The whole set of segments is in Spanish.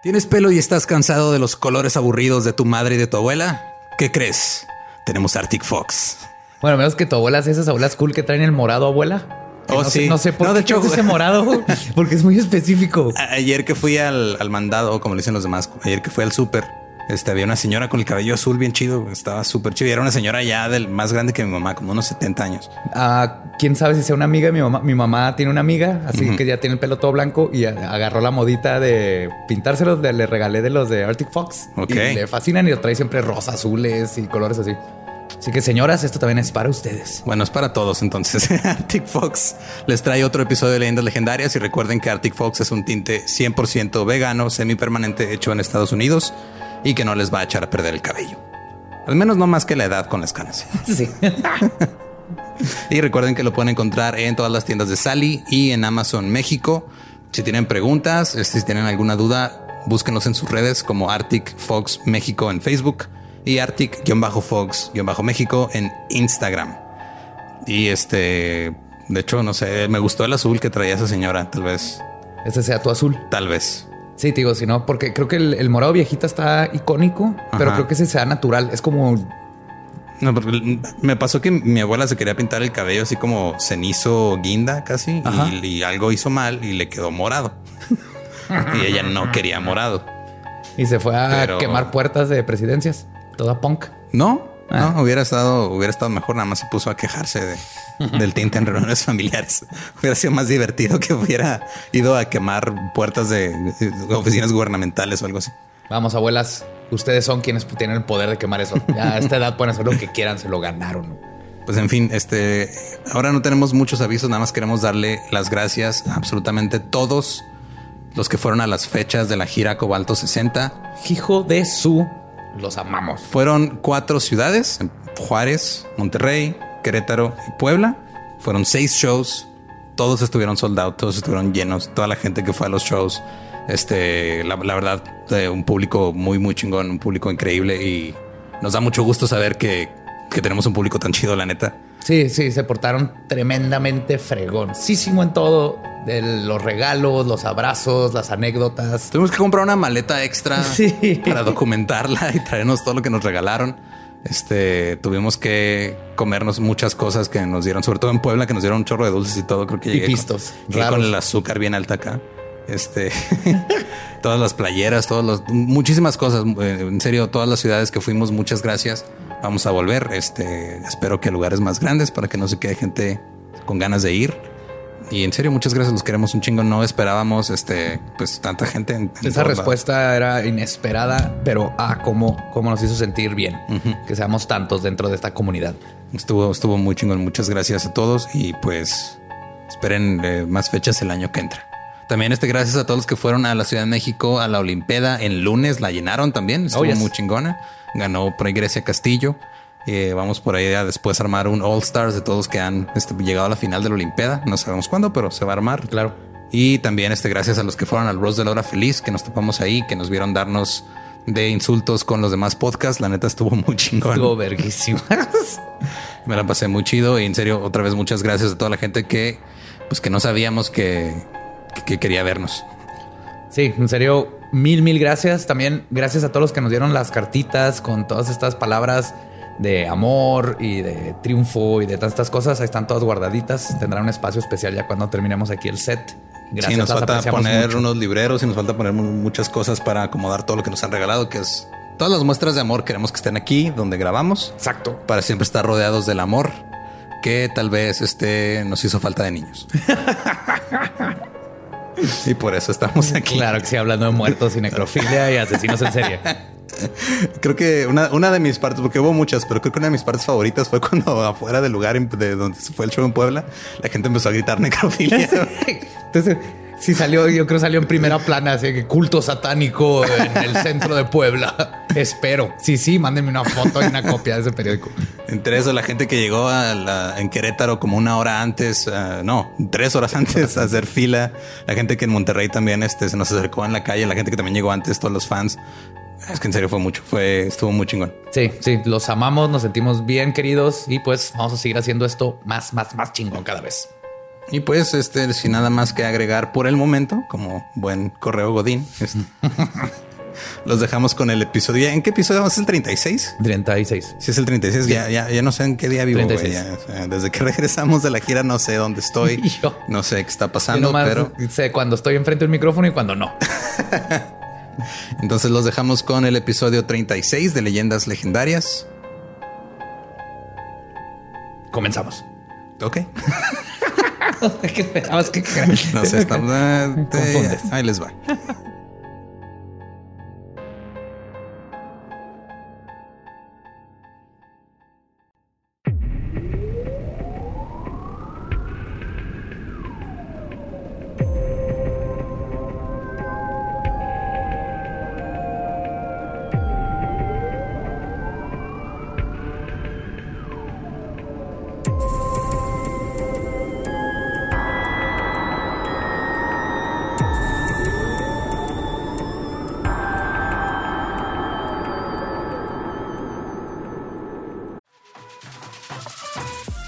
¿Tienes pelo y estás cansado de los colores aburridos de tu madre y de tu abuela? ¿Qué crees? Tenemos Arctic Fox. Bueno, menos que tu abuela hace esas abuelas cool que traen el morado, abuela. Oh, no sí. Sé, no sé por No, qué de hecho, ese morado, porque es muy específico. Ayer que fui al, al mandado, como le dicen los demás, ayer que fui al súper, este, había una señora con el cabello azul bien chido, estaba súper chido. Y era una señora ya del más grande que mi mamá, como unos 70 años. Ah, quién sabe si sea una amiga. Mi mamá, mi mamá tiene una amiga, así que ya tiene el pelo todo blanco y agarró la modita de pintárselos. de- le regalé de los de Arctic Fox. Ok. Y le fascinan y lo trae siempre rosa, azules y colores así. Así que señoras, esto también es para ustedes. Bueno, es para todos entonces. Arctic Fox les trae otro episodio de Leyendas Legendarias y recuerden que Arctic Fox es un tinte 100% vegano, semipermanente, hecho en Estados Unidos y que no les va a echar a perder el cabello. Al menos no más que la edad con las canas. Sí. Y recuerden que lo pueden encontrar en todas las tiendas de Sally y en Amazon México. Si tienen preguntas, este, si tienen alguna duda, búsquenos en sus redes como Arctic Fox México en Facebook y Arctic-Fox-México en Instagram. Y este, de hecho, no sé, me gustó el azul que traía esa señora, tal vez, Ese sea tu azul. tal vez. Sí, te digo, si no, porque creo que el, el morado viejita está icónico, pero creo que ese sea natural. Es como No, porque me pasó que mi abuela se quería pintar el cabello así como cenizo guinda casi y, y algo hizo mal y le quedó morado. y ella no quería morado. y se fue a Pero- quemar puertas de presidencias. Toda punk. No, Ah. no, hubiera estado, hubiera estado mejor. Nada más se puso a quejarse de, del tinte en reuniones familiares. Hubiera sido más divertido que hubiera ido a quemar puertas de oficinas gubernamentales o algo así. Vamos, abuelas, ustedes son quienes tienen el poder de quemar eso. Ya a esta edad pueden hacer lo que quieran, se lo ganaron. Pues en fin, este ahora no tenemos muchos avisos, nada más queremos darle las gracias a absolutamente todos los que fueron a las fechas de la gira Cobalto 60. Hijo de su, los amamos. Fueron cuatro ciudades, Juárez, Monterrey, Querétaro y Puebla. Fueron seis shows, todos estuvieron soldados, todos estuvieron llenos, toda la gente que fue a los shows. Este, la, la verdad, eh, un público muy, muy chingón, un público increíble y nos da mucho gusto saber que, que tenemos un público tan chido, la neta. Sí, sí, se portaron tremendamente fregoncísimo en todo. De los regalos, los abrazos, las anécdotas. Tuvimos que comprar una maleta extra Sí. para documentarla y traernos todo lo que nos regalaron. Este, tuvimos que comernos muchas cosas que nos dieron, sobre todo en Puebla, que nos dieron un chorro de dulces y todo. Creo que Y llegué, pistos con, llegué raros. con el azúcar bien alta acá. Este, todas las playeras, todos los, muchísimas cosas. Eh, En serio, todas las ciudades que fuimos, muchas gracias. Vamos a volver. Este, espero que lugares más grandes para que no se quede gente con ganas de ir. Y en serio, muchas gracias. Los queremos un chingo. No esperábamos, este, pues tanta gente. En, en Esa respuesta era inesperada, pero ah, cómo, cómo nos hizo sentir bien que seamos tantos dentro de esta comunidad. Estuvo, estuvo muy chingón. Muchas gracias a todos y pues esperen eh, más fechas el año que entra. También este gracias a todos los que fueron a la Ciudad de México a la Olimpeda en lunes. La llenaron también. Estuvo Oh, yes. muy chingona. Ganó por ahí Grecia Castillo. Eh, vamos por ahí a después armar un All Stars de todos que han este, llegado a la final de la Olimpeda. No sabemos cuándo, pero se va a armar. Claro. Y también este gracias a los que fueron al Rose de la Hora Feliz, que nos topamos ahí, que nos vieron darnos de insultos con los demás podcasts. La neta estuvo muy chingón. Estuvo verguísimas. Me la pasé muy chido y en serio, otra vez muchas gracias a toda la gente que, pues que no sabíamos que, que- que quería vernos. Sí, en serio, mil, mil gracias. También gracias a todos los que nos dieron las cartitas con todas estas palabras de amor y de triunfo y de tantas cosas. Ahí están todas guardaditas. Tendrán un espacio especial ya cuando terminemos aquí el set. Gracias, sí, nos las falta poner mucho. unos libreros y nos falta poner mu- muchas cosas para acomodar todo lo que nos han regalado, que es todas las muestras de amor. Queremos que estén aquí donde grabamos Exacto. para siempre estar rodeados del amor que tal vez este nos hizo falta de niños. y por eso estamos aquí. Claro que sí, hablando de muertos y necrofilia y asesinos en serie. Creo que una, una de mis partes, porque hubo muchas, pero creo que una de mis partes favoritas fue cuando afuera del lugar de donde se fue el show en Puebla, la gente empezó a gritar necrofilia. Entonces, sí salió, yo creo salió en primera plana, así que culto satánico en el centro de Puebla. Espero. Sí, sí, mándenme una foto y una copia de ese periódico. Entre eso, la gente que llegó a la- en Querétaro como una hora antes, ah, no, tres horas antes a hacer fila, la gente que en Monterrey también este, se nos acercó en la calle, la gente que también llegó antes, todos los fans. Es que en serio fue mucho, fue, estuvo muy chingón. Sí, sí, los amamos, nos sentimos bien queridos y pues vamos a seguir haciendo esto más, más, más chingón cada vez. Y pues, este, sin nada más que agregar por el momento, como buen correo Godín, este, los dejamos con el episodio. ¿En qué episodio vamos? ¿Es el 36? 36. Si es el 36, ya, ya, ya no sé en qué día vivo. güey, 36. ya, o sea, desde que regresamos de la gira no sé dónde estoy, Yo. no sé qué está pasando, pero sé cuando estoy enfrente del micrófono y cuando no. entonces los dejamos con el episodio 36 de Leyendas Legendarias. Comenzamos. Ok. ¿Qué esperabas que No sé, Confundes. ahí les va.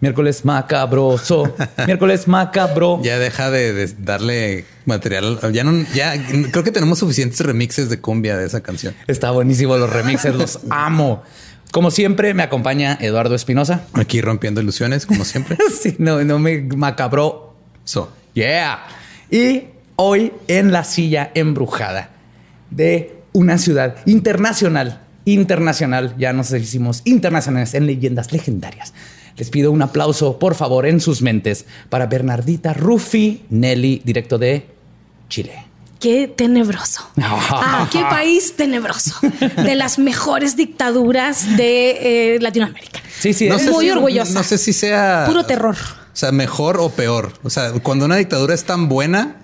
miércoles macabroso, miércoles macabro. Ya deja de, de darle material. Ya no, ya creo que tenemos suficientes remixes de cumbia de esa canción. Está buenísimo los remixes, los amo. Como siempre, me acompaña Eduardo Espinosa. Aquí rompiendo ilusiones, como siempre. Sí, no, no me macabro. So, Yeah. Y hoy en la silla embrujada de una ciudad internacional, internacional, ya nos hicimos internacionales en leyendas legendarias. Les pido un aplauso, por favor, en sus mentes para Bernardita Rufi Nelly, directo de Chile. Qué tenebroso. Ah, qué país tenebroso. De las mejores dictaduras de eh, Latinoamérica. Sí, sí, no es- Muy si- orgullosa. No sé si sea Puro terror. O sea, mejor o peor. O sea, cuando una dictadura es tan buena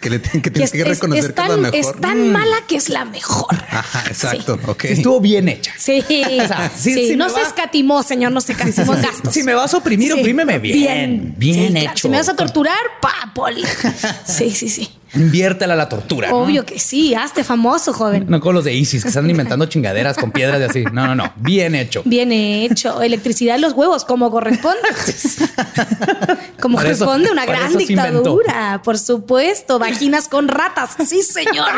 que le tienen que, tienes que es, reconocer es que es la tan, mejor. es tan mala que es la mejor. Ajá, exacto. Ok. sí estuvo bien hecha. Sí, sea, sí, no se va- escatimó, señor, no se escatimó gastos. Si me vas a oprimir, Sí. oprímeme bien. Bien, Sí, claro. hecho. Si me vas a torturar, pa, poli. Sí, sí, sí. Inviértela a la tortura. ¿no? Obvio que sí. Hazte famoso, joven. No con los de ISIS que están inventando chingaderas con piedras y así. No, no, no. Bien hecho. Bien hecho. Electricidad en los huevos, como corresponde. como Para eso- corresponde una gran dictadura, por supuesto. Vaginas con ratas. Sí, señor.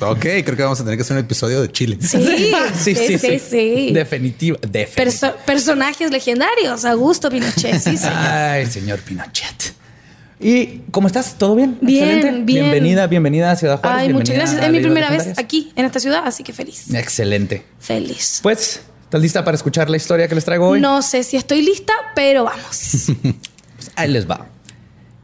Ok, creo que vamos a tener que hacer un episodio de Chile. Sí, sí, sí, sí. Definitivo. definitivo. Perso- personajes legendarios. Augusto Pinochet. Sí, señor. Ay, señor Pinochet. ¿Y cómo estás? ¿Todo bien? Bien, Excelente. bien. Bienvenida, bienvenida a Ciudad Juárez. Ay, muchas gracias. Es mi primera vez aquí en esta ciudad, así que feliz. Excelente. Feliz. Pues, ¿estás lista para escuchar la historia que les traigo hoy? No sé si estoy lista, pero vamos. Pues ahí les va.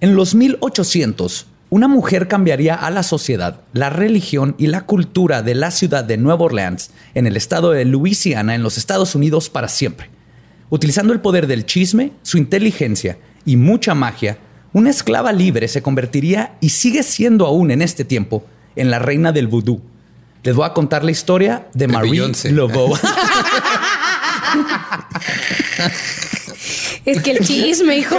En los 1800, una mujer cambiaría a la sociedad, la religión y la cultura de la ciudad de Nueva Orleans, en el estado de Luisiana, en los Estados Unidos, para siempre. Utilizando el poder del chisme, su inteligencia y mucha magia, una esclava libre se convertiría y sigue siendo aún en este tiempo en la reina del vudú. Les voy a contar la historia de, De Marie Beyoncé. Laveau. Es que el chisme, hijo.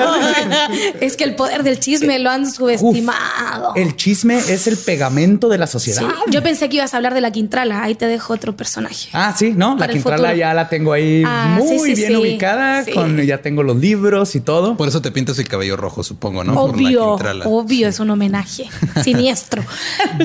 Es que el poder del chisme lo han subestimado. el chisme es el pegamento de la sociedad. Sí, Yo pensé que ibas a hablar de la Quintrala. Ahí te dejo otro personaje. Ah, sí, no, la Quintrala futuro. ya la tengo ahí Ah, muy sí, sí, bien sí. ubicada, Sí. con ya tengo los libros y todo. Por eso te pintas el cabello rojo, supongo, ¿no? Por la obvio, Quintrala. obvio, es un homenaje siniestro.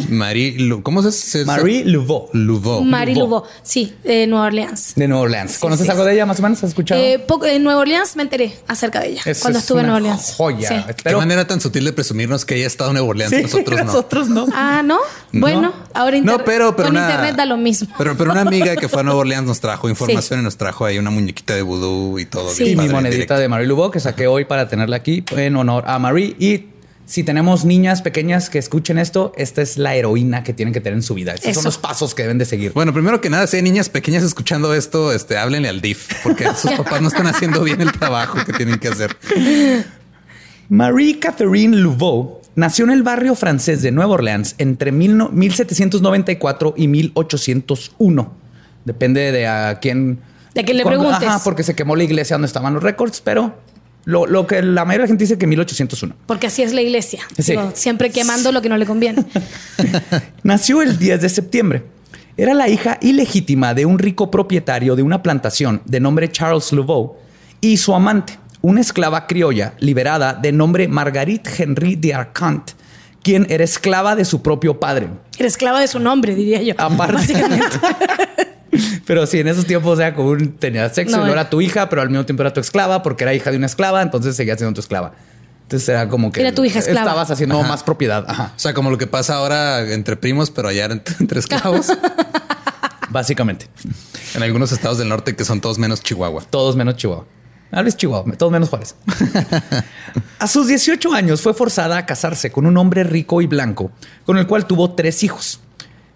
Marie, ¿cómo se se- Marie Laveau Laveau. Marie. Laveau, sí, de Nueva Orleans. de Nueva Orleans. ¿Conoces sí, algo sí. de ella más o menos? ¿Has escuchado? Eh, poco- en Nueva Orleans me enteré. Acerca de ella Eso cuando es estuve en una Nueva Orleans. Joya. Sí. Qué manera tan sutil de presumirnos que ella ha estado en Nueva Orleans Sí, y nosotros no. nosotros no. Ah, ¿no? No. Bueno, ahora No, pero, pero con una- internet da lo mismo. Pero, pero una amiga que fue a Nueva Orleans nos trajo información y nos trajo ahí una muñequita de vudú y todo. Sí. Y mi monedita directo. de Marie Lubo que saqué hoy para tenerla aquí en honor a Marie. Y si tenemos niñas pequeñas que escuchen esto, esta es la heroína que tienen que tener en su vida. Estos Eso. son los pasos que deben de seguir. Bueno, primero que nada, si hay niñas pequeñas escuchando esto, este, háblenle al DIF, porque sus papás no están haciendo bien el trabajo que tienen que hacer. Marie Catherine Laveau nació en el barrio francés de Nueva Orleans entre mil no- 1794 y 1801. Depende de a quién. De quién le cuándo- preguntes. Ajá, porque se quemó la iglesia donde estaban los récords, pero lo, lo que la mayoría de la gente dice que 1801. Porque así es la iglesia. Sí. Digo, siempre quemando lo que no le conviene. Nació el 10 de septiembre. Era la hija ilegítima de un rico propietario de una plantación de nombre Charles Laveau y su amante, una esclava criolla liberada de nombre Marguerite Henry de Arcant, quien era esclava de su propio padre. Era esclava de su nombre, diría yo. Aparte. Pero sí, en esos tiempos, o sea, como un, tenía sexo, No, no, eh. era tu hija, pero al mismo tiempo era tu esclava porque era hija de una esclava, entonces seguía siendo tu esclava. Entonces era como que Era tu hija esclava. estabas haciendo más propiedad. Ajá. O sea, como lo que pasa ahora entre primos, pero allá entre, entre esclavos. Básicamente. en algunos estados del norte que son todos menos Chihuahua. Todos menos Chihuahua. Hables Chihuahua, todos menos Juárez. a sus 18 años fue forzada a casarse con un hombre rico y blanco, con el cual tuvo tres hijos.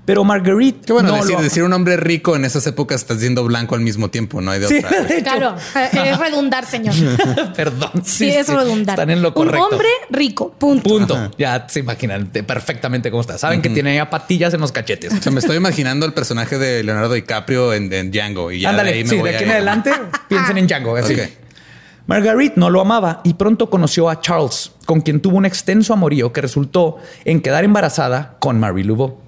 Pero Marguerite. Qué bueno, no decir, lo- decir un hombre rico en esas épocas estás siendo blanco al mismo tiempo, no hay de Sí, otra. de. Claro, eh, es redundar, señor. Perdón. Sí, es redundar. Están en lo correcto. Un hombre rico, punto. Punto. Ya se imaginan de- perfectamente cómo está. Saben que tiene ya patillas en los cachetes. O sea, me estoy imaginando el personaje de Leonardo DiCaprio en, en Django y ya de Ándale, ahí me sí, voy de aquí a en adelante piensen en Django. así. Ok. Marguerite no lo amaba y pronto conoció a Charles, con quien tuvo un extenso amorío que resultó en quedar embarazada con Marie Laveau.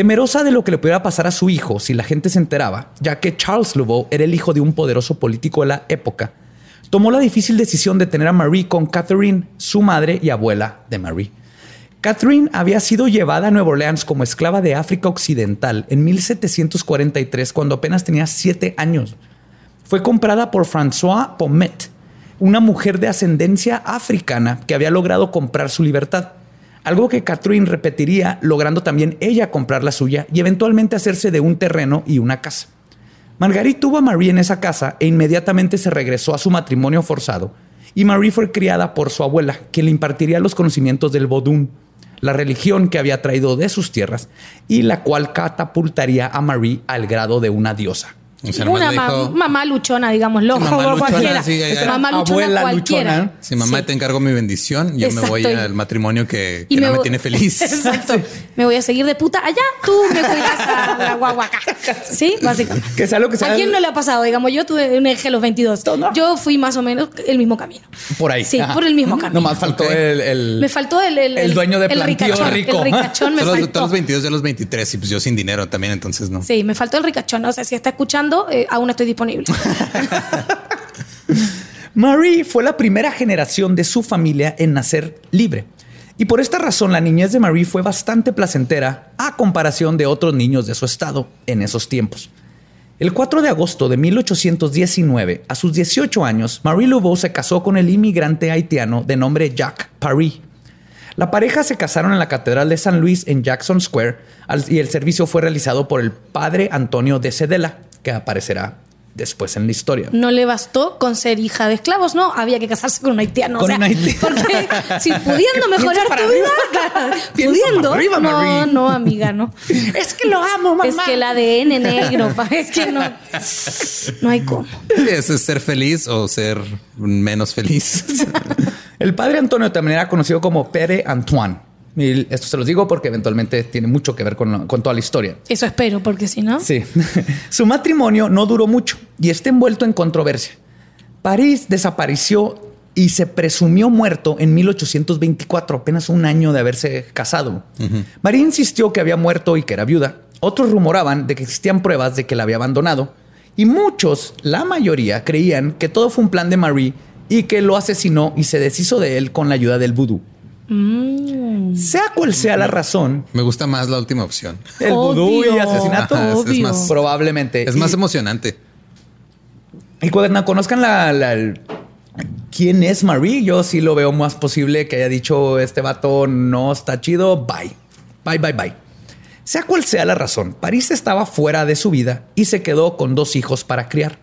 Temerosa de lo que le pudiera pasar a su hijo si la gente se enteraba, ya que Charles Laveau era el hijo de un poderoso político de la época, tomó la difícil decisión de tener a Marie con Catherine, su madre y abuela de Marie. Catherine había sido llevada a Nueva Orleans como esclava de África Occidental en 1743 cuando apenas tenía siete años. Fue comprada por François Pommet, una mujer de ascendencia africana que había logrado comprar su libertad. Algo que Catherine repetiría, logrando también ella comprar la suya y eventualmente hacerse de un terreno y una casa. Marguerite tuvo a Marie en esa casa e inmediatamente se regresó a su matrimonio forzado. Y Marie fue criada por su abuela, que le impartiría los conocimientos del Vodun, la religión que había traído de sus tierras y la cual catapultaría a Marie al grado de una diosa. O sea, Una ma- dijo, mamá luchona, digámoslo. Mamá o luchona, cualquiera. sí, ahí- mamá luchona Abuela cualquiera. luchona. si mamá Sí. te encargo mi bendición, yo me voy Exacto. al matrimonio que, que Y no me tiene feliz. Exacto. Me voy a seguir de puta allá, tú me cuidas a la guagua acá. Sí, básicamente. Que sea lo que sea. ¿A quién no le ha pasado? Digamos, yo tuve un eje a los 22. No. Yo fui más o menos el mismo camino. Por ahí. Sí, Ajá. por el mismo camino. Nomás faltó Ok. el, el- Me faltó el, el, El dueño de el ricachón, rico. El ricachón me faltó. todos los 22 de los 23 y pues yo sin dinero también, entonces no. Sí, me faltó el ricachón. O sea, si está escuchando, eh, aún estoy disponible. Marie fue la primera generación de su familia en nacer libre. Y por esta razón la niñez de Marie fue bastante placentera a comparación de otros niños de su estado en esos tiempos. El 4 de agosto de 1819, a sus 18 años, Marie Laveau se casó con el inmigrante haitiano de nombre Jacques Paris. La pareja se casaron en la Catedral de San Luis en Jackson Square y el servicio fue realizado por el padre Antonio de Cedela, que aparecerá después en la historia. No le bastó con ser hija de esclavos, no, había que casarse con un haitiano. Con o sea, un haitiano. Porque si pudiendo mejorar para tu arriba. vida, pudiendo. arriba, no, no, amiga, no. Es que lo amo, mamá. Es que el ADN negro, pa, es que no. No hay cómo. Eso es ser feliz o ser menos feliz. El padre Antonio también era conocido como Pere Antoine. Y esto se los digo porque eventualmente tiene mucho que ver con, con toda la historia. Eso espero, porque si no. Sí. Su matrimonio no duró mucho y está envuelto en controversia. París desapareció y se presumió muerto en 1824, apenas un año de haberse casado. María insistió que había muerto y que era viuda. Otros rumoraban de que existían pruebas de que la había abandonado. Y muchos, la mayoría, creían que todo fue un plan de Marie y que lo asesinó y se deshizo de él con la ayuda del vudú. Sea cual sea la razón, Me gusta más la última opción. el vudú y Obvio. asesinato, Ajá, es- más- probablemente. Es Y- más emocionante. Y cuando conozcan la, la- el- quién es Marie. Yo sí lo veo más posible que haya dicho este vato no está chido. Bye. Bye, bye, bye. Sea cual sea la razón, París estaba fuera de su vida y se quedó con dos hijos para criar.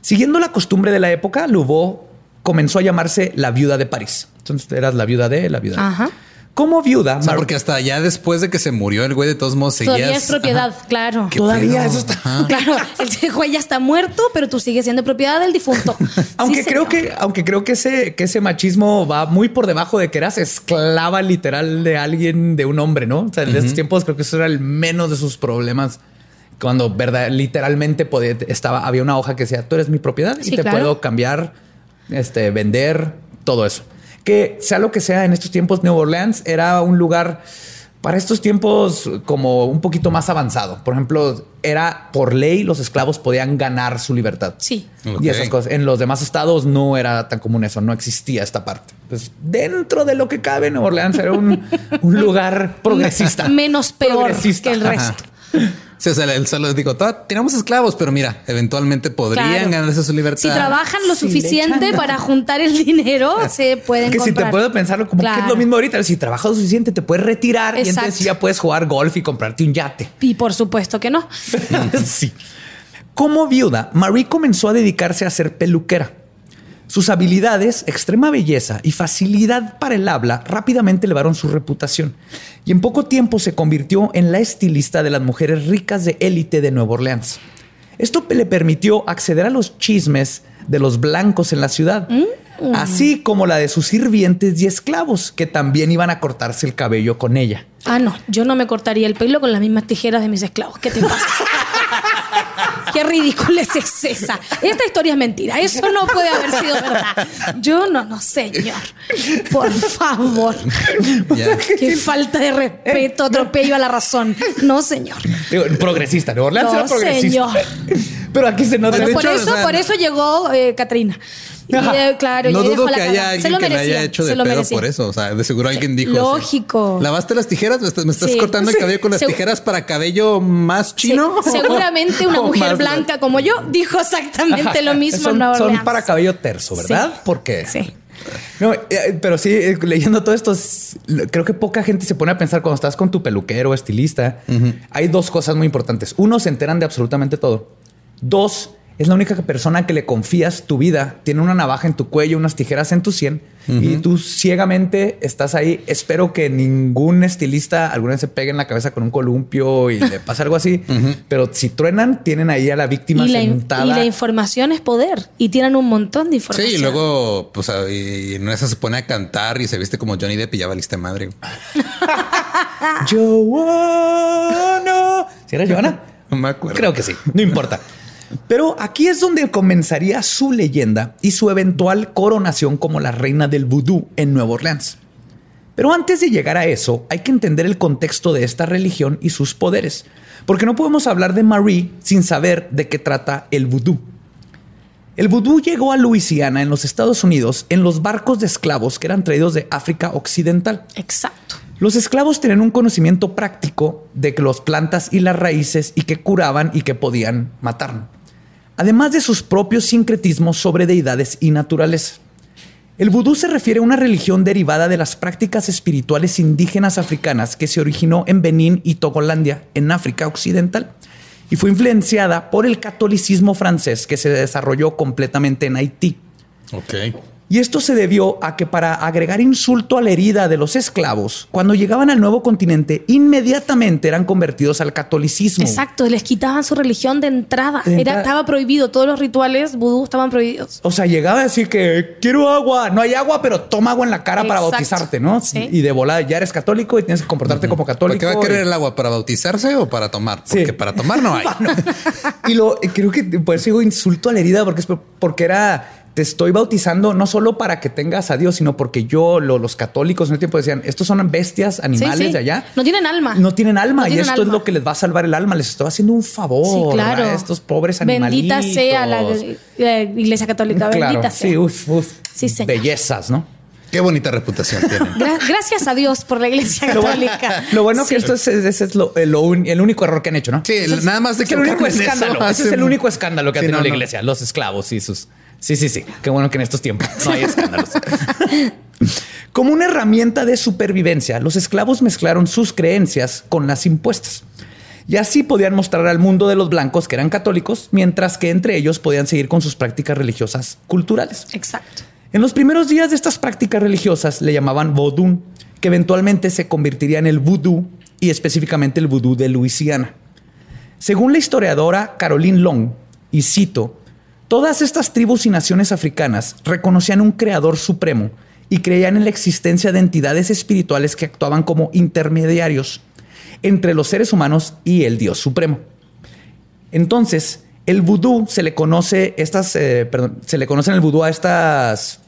Siguiendo la costumbre de la época, Louveau comenzó a llamarse la viuda de París. Entonces eras la viuda de la viuda. Ajá. Como viuda, O sea, Mar- porque hasta ya después de que se murió el güey, de todos modos seguías. Todavía es propiedad, claro. ¿Qué Todavía pedo? eso está- Ajá. Claro, el güey ya está muerto, pero tú sigues siendo propiedad del difunto. Aunque Sí, creo señor. que, aunque creo que ese, que ese machismo va muy por debajo de que eras esclava literal de alguien, de un hombre, ¿no? O sea, en estos tiempos creo que eso era el menos de sus problemas. Cuando verdad, literalmente podía, estaba, había una hoja que decía, tú eres mi propiedad y Sí, te claro. puedo cambiar, este, vender, todo eso. Que sea lo que sea, en estos tiempos Nueva Orleans era un lugar para estos tiempos como un poquito más avanzado. Por ejemplo, era por ley los esclavos podían ganar su libertad. Sí. Y esas cosas. En los demás estados no era tan común eso, no existía esta parte. Pues dentro de lo que cabe, Nueva Orleans era un, un lugar progresista. Menos peor Progresista. que el resto. Sí, o sea, él solo "Toda- tenemos esclavos, pero mira, eventualmente podrían Claro. ganarse su libertad. Si trabajan lo Si suficiente para juntar el dinero, se pueden Que si te comprar. puedo pensarlo como que es lo mismo ahorita. Si trabajas lo suficiente, te puedes retirar y entonces ya puedes jugar golf y comprarte un yate. Y por supuesto que no. sí. Como viuda, Marie comenzó a dedicarse a ser peluquera. Sus habilidades, extrema belleza y facilidad para el habla rápidamente elevaron su reputación y en poco tiempo se convirtió en la estilista de las mujeres ricas de élite de Nueva Orleans. Esto le permitió acceder a los chismes de los blancos en la ciudad, así como la de sus sirvientes y esclavos que también iban a cortarse el cabello con ella. Ah, no, yo no me cortaría el pelo con las mismas tijeras de mis esclavos. ¿Qué te pasa? Qué ridícula es esa. Esta historia es mentira. Eso no puede haber sido verdad. Yo no, no, señor. Por favor. Qué falta de respeto, atropello a la razón. No, señor. Digo, progresista, Nueva Orleans No, era progresista. Pero aquí se nota. Bueno, por hecho, eso, o sea, por eso llegó eh. Y, eh, claro, no dudo que haya. Se alguien lo que le haya hecho de pedo merecía. por eso. O sea, de seguro alguien dijo. lógico. ¿Lavaste las tijeras? ¿Me estás, me estás Sí. cortando el cabello con las tijeras para cabello más Sí, chino? seguramente una ¿O mujer blanca como yo dijo exactamente lo mismo son, Nueva son para cabello terso, ¿verdad? Sí. Porque Sí. No, eh, pero sí, eh, leyendo todo esto, es- creo que poca gente se pone a pensar cuando estás con tu peluquero o estilista. Hay dos cosas muy importantes. Uno, se enteran de absolutamente todo. Dos, es la única persona que le confías tu vida. Tiene una navaja en tu cuello, unas tijeras en tu sien y tú ciegamente estás ahí. Espero que ningún estilista alguna vez se pegue en la cabeza con un columpio y le pase algo así. Pero si truenan, tienen ahí a la víctima Y la, sentada. y la información es poder. Y tienen un montón de información. Sí, y luego, pues, y en esa se pone a cantar y se viste como Johnny Depp y ya valiste madre. Joana. ¿Sí era Joana? No me acuerdo. Creo que sí, no importa. Pero aquí es donde comenzaría su leyenda y su eventual coronación como la reina del vudú en Nueva Orleans. Pero antes de llegar a eso, hay que entender el contexto de esta religión y sus poderes, porque no podemos hablar de Marie sin saber de qué trata el vudú. El vudú llegó a Luisiana en los Estados Unidos en los barcos de esclavos que eran traídos de África Occidental. Exacto. Los esclavos tenían un conocimiento práctico de que las plantas y las raíces y que curaban y que podían matar. Además de sus propios sincretismos sobre deidades y naturaleza. El vudú se refiere a una religión derivada de las prácticas espirituales indígenas africanas que se originó en Benín y Togolandia, en África Occidental, y fue influenciada por el catolicismo francés que se desarrolló completamente en Haití. Ok. Y esto se debió a que para agregar insulto a la herida de los esclavos, cuando llegaban al nuevo continente, inmediatamente eran convertidos al catolicismo. Exacto. Les quitaban su religión de entrada. De Era, estaba prohibido. Todos los rituales vudú estaban prohibidos. O sea, llegaba a decir que quiero agua, no hay agua, pero toma agua en la cara para bautizarte, ¿no? Sí. Y de volada ya eres católico y tienes que comportarte como ¿Para católico. qué va a querer y- el agua? ¿Para bautizarse o para tomar? Sí. Porque para tomar no hay. Y lo creo que por eso digo insulto a la herida, porque es por- porque era te estoy bautizando no solo para que tengas a Dios, sino porque yo, lo- los católicos en el tiempo decían, estos son bestias, animales Sí, sí. de allá. No tienen alma. No tienen alma No y esto es lo que les va a salvar el alma. Les estoy haciendo un favor Sí, claro. a estos pobres animalitos. Bendita sea la, la Iglesia Católica. Claro, Bendita sea. sí, uf, uf. Sí, señor. Bellezas, ¿no? Qué bonita reputación tienen. Gra- gracias a Dios por la Iglesia Lo bueno, Católica. lo bueno que Sí. esto es, es lo, el, un- el único error que han hecho, ¿no? Sí, nada más de es el único escándalo. Ese es el único escándalo que ha tenido no, la no. iglesia, los esclavos y sus Sí, sí, sí. Qué bueno que en estos tiempos no hay escándalos. Como una herramienta de supervivencia, los esclavos mezclaron sus creencias con las impuestas. Y así podían mostrar al mundo de los blancos que eran católicos, mientras que entre ellos podían seguir con sus prácticas religiosas culturales. Exacto. En los primeros días de estas prácticas religiosas le llamaban vodun, que eventualmente se convertiría en el vudú y específicamente el vudú de Luisiana. Según la historiadora Caroline Long, y cito, todas estas tribus y naciones africanas reconocían un creador supremo y creían en la existencia de entidades espirituales que actuaban como intermediarios entre los seres humanos y el Dios supremo. Entonces, el vudú se le conoce estas, eh, perdón, se le conocen el vudú a estas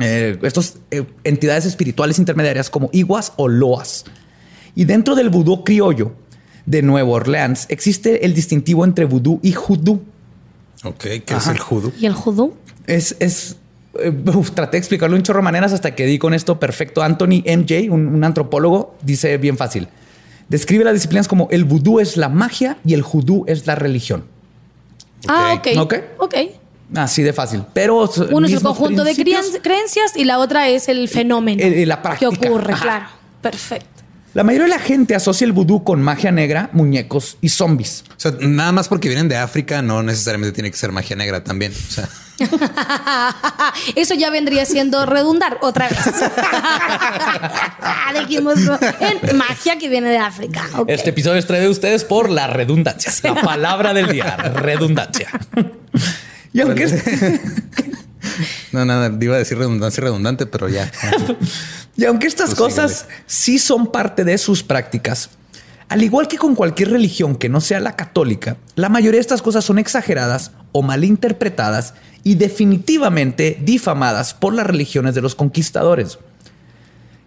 eh, eh, entidades espirituales intermediarias como iguas o loas. Y dentro del vudú criollo de Nueva Orleans existe el distintivo entre vudú y judú. Ok, ¿qué es el judú? ¿Y el judú? Es, es eh, uf, traté de explicarlo en chorro maneras hasta que di con esto perfecto. Anthony MJ, un, un antropólogo, dice bien fácil. Describe las disciplinas como el vudú es la magia y el judú es la religión. Ah, ok. Ok. Ok. Así de fácil. Pero Uno es el conjunto de creencias y la otra es el fenómeno Eh, eh, la que ocurre, Ajá. claro. Perfecto. La mayoría de la gente asocia el vudú con magia negra, muñecos y zombies. O sea, nada más porque vienen de África, no necesariamente tiene que ser magia negra también. O sea, Eso ya vendría siendo redundar otra vez. Dijimos en magia que viene de África. Este episodio es traído a ustedes por la redundancia. La palabra del día, redundancia. Y aunque, no, nada, iba a decir redundancia redundante, pero ya. y aunque estas Pues cosas sí son parte de sus prácticas, al igual que con cualquier religión que no sea la católica, la mayoría de estas cosas son exageradas o malinterpretadas y definitivamente difamadas por las religiones de los conquistadores.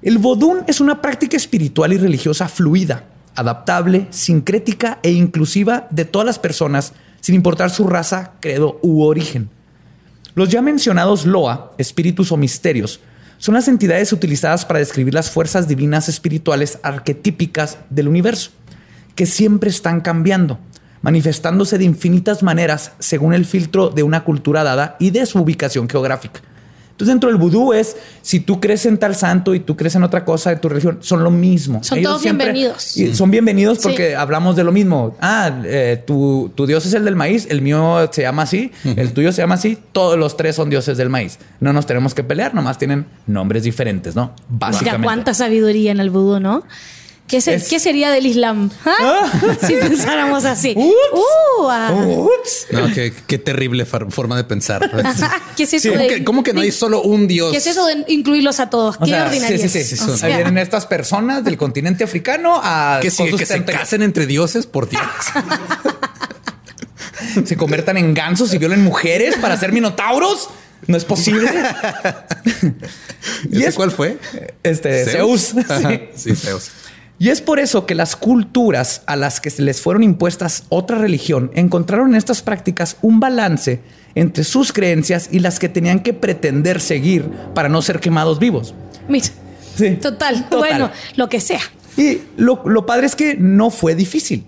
El vodún es una práctica espiritual y religiosa fluida, adaptable, sincrética e inclusiva de todas las personas, sin importar su raza, credo u origen. Los ya mencionados Loa, espíritus o misterios, son las entidades utilizadas para describir las fuerzas divinas espirituales arquetípicas del universo, que siempre están cambiando, manifestándose de infinitas maneras según el filtro de una cultura dada y de su ubicación geográfica. Entonces, dentro del vudú es si tú crees en tal santo y tú crees en otra cosa de tu religión, son lo mismo. Son todos bienvenidos. y son bienvenidos porque Sí. hablamos de lo mismo. Ah, eh, tu, tu dios es el del maíz, el mío se llama así, el tuyo se llama así. Todos los tres son dioses del maíz. No nos tenemos que pelear, nomás tienen nombres diferentes, ¿no? Ya Básicamente. cuánta sabiduría en el vudú, ¿no? ¿Qué, se- Es- qué sería del Islam? ¿Ah? si pensáramos así. Ups. Uh, ah. Ups. No, qué, qué terrible forma de pensar. ¿Qué es eso ¿Cómo de- que, cómo que no de- hay solo un dios? ¿Qué es eso de incluirlos a todos? O ¿Qué sea, ordinaria? sí, sí, sí. vienen estas personas del continente africano a que, sí, que se casen entre dioses por Dios. se conviertan en gansos y violen mujeres para ser minotauros. No es posible. y ¿Ese es cuál fue? este Zeus. Ajá. Sí, Zeus. Y es por eso que las culturas a las que se les fueron impuestas otra religión encontraron en estas prácticas un balance entre sus creencias y las que tenían que pretender seguir para no ser quemados vivos. Mira, Sí. total. Total. Bueno, lo que sea. Y lo, lo padre es que no fue difícil.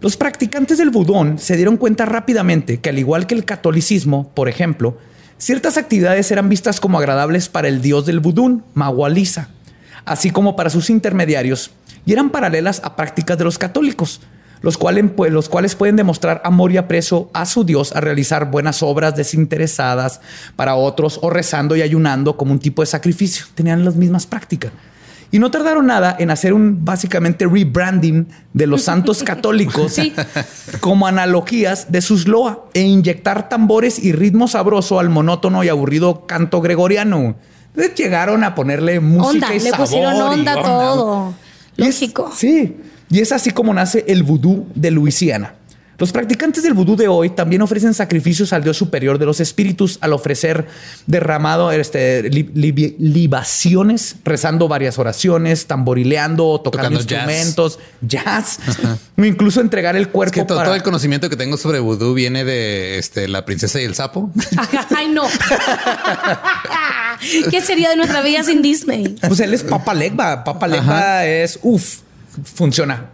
Los practicantes del budón se dieron cuenta rápidamente que al igual que el catolicismo, por ejemplo, ciertas actividades eran vistas como agradables para el dios del budún, Magualisa, así como para sus intermediarios, y eran paralelas a prácticas de los católicos, los cuales, pues, los cuales pueden demostrar amor y aprecio a su dios a realizar buenas obras desinteresadas para otros o rezando y ayunando como un tipo de sacrificio. Tenían las mismas prácticas. Y no tardaron nada en hacer un básicamente rebranding de los santos católicos Sí. como analogías de sus loa e inyectar tambores y ritmo sabroso al monótono y aburrido canto gregoriano. Entonces llegaron a ponerle música Onda, y le sabor pusieron y onda todo. Es- Lógico. sí. Y es así como nace el vudú de Luisiana. Los practicantes del vudú de hoy también ofrecen sacrificios al dios superior de los espíritus al ofrecer derramado este, li- libaciones, rezando varias oraciones, tamborileando, tocando, Tocando jazz. instrumentos, jazz, o incluso entregar el Es cuerpo que to- para- todo el conocimiento que tengo sobre vudú viene de este, la princesa y el sapo. Ay, no. ¿Qué sería de nuestra vida sin Disney? Pues él es Papa Legba. Papa Legba es uff, funciona.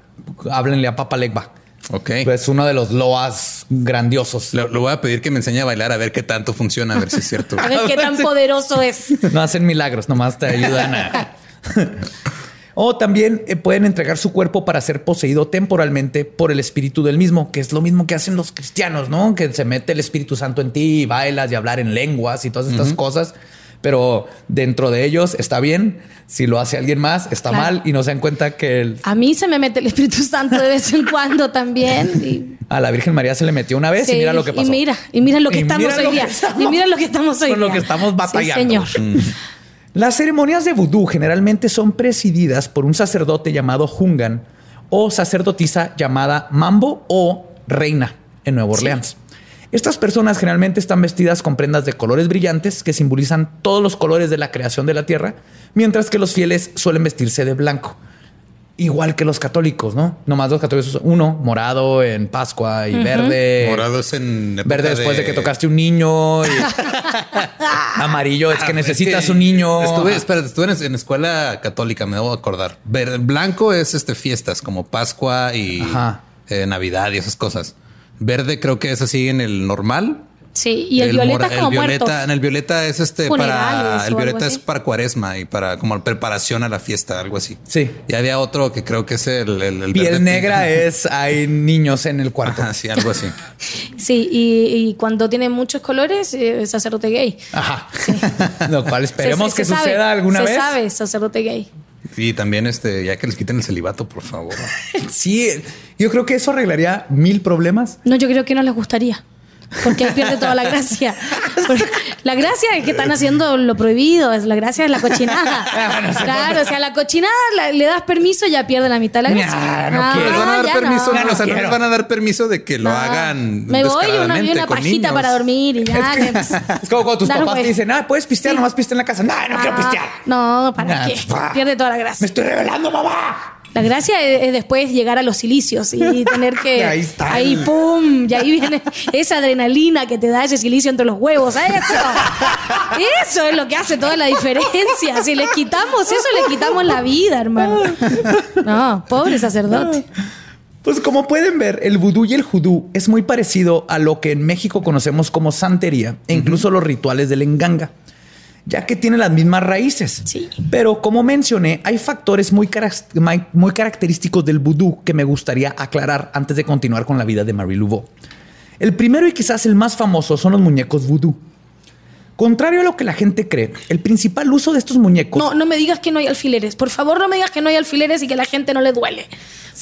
Háblenle a Papa Legba. Ok. Es uno de los loas grandiosos. Lo, lo voy a pedir que me enseñe a bailar a ver qué tanto funciona, a ver si es cierto. A ver qué tan poderoso es. No hacen milagros, nomás te ayudan a. o también eh, pueden entregar su cuerpo para ser poseído temporalmente por el espíritu del mismo, que es lo mismo que hacen los cristianos, ¿no? Que se mete el Espíritu Santo en ti y bailas y hablar en lenguas y todas estas cosas. Pero dentro de ellos está bien. Si lo hace alguien más, está Claro. mal y no se dan cuenta que el- A mí se me mete el Espíritu Santo de vez en cuando también. Y, a la Virgen María se le metió una vez y mira lo que pasó. Y mira, y mira lo que Y estamos hoy día. estamos- y mira lo que estamos hoy con lo que estamos batallando. Sí, señor. Las ceremonias de vudú generalmente son presididas por un sacerdote llamado Jungan o sacerdotisa llamada Mambo o Reina en Nueva Orleans. Estas personas generalmente están vestidas con prendas de colores brillantes que simbolizan todos los colores de la creación de la tierra, mientras que los fieles suelen vestirse de blanco. Igual que los católicos, ¿no? Nomás los católicos son uno, morado en Pascua y verde. Morado es en época Verde después de... que tocaste un niño. y- Amarillo es que necesitas Es que un niño. Estuve, espera, estuve en, en escuela católica, me debo acordar. Verde, blanco es este fiestas como Pascua y eh, Navidad y esas cosas. Verde creo que es así en el normal. Sí, y el, violeta mora- es como el violeta, muertos. En el violeta es este Funerales para el violeta es para cuaresma y para como preparación a la fiesta, algo así. Sí. Y había otro que creo que es el, el, el Piel verde negra es hay niños en el cuarto. Ajá, sí, algo así. Sí, y, y cuando tiene muchos colores, eh, es sacerdote gay. Ajá. Lo cual esperemos Se- que se sabe, suceda alguna se vez. sabe, sacerdote gay. Y también este, ya que les quiten el celibato, por favor. Sí, yo creo que eso arreglaría mil problemas. No, yo creo que no les gustaría. Porque ahí pierde toda la gracia. Porque La gracia es que están haciendo lo prohibido, es la gracia es la cochinada. Claro, o sea, la cochinada la- le das permiso y ya pierde la mitad de la gracia. Nah, no Ah, quiero. Les van a dar permiso, no. no, o sea, no quiero. les van a dar permiso de que lo No. hagan. Me voy una, y una pajita niños. para dormir y ya. que- Es como cuando tus papás te dicen, ah, puedes pistear, nomás piste en la casa. No, no quiero Ah, pistear. No, ¿para Nah, qué? Pierde toda la Me gracia. estoy revelando, mamá. La gracia es, es después llegar a los silicios y tener que. Ahí está. Ahí, pum. Y ahí viene esa adrenalina que te da ese silicio entre los huevos. ¿sabes? Eso. Eso es lo que hace toda la diferencia. Si le quitamos eso, le quitamos la vida, hermano. No, pobre sacerdote. Pues como pueden ver, el vudú y el judú es muy parecido a lo que en México conocemos como santería e incluso los rituales del enganga, ya que tiene las mismas raíces. Sí. Pero como mencioné, hay factores muy, muy- característicos del vudú que me gustaría aclarar antes de continuar con la vida de Marie Laveau. El primero y quizás el más famoso son los muñecos vudú. Contrario a lo que la gente cree, el principal uso de estos muñecos No, no me digas que no hay alfileres. Por favor, no me digas que no hay alfileres y que a la gente no le duele.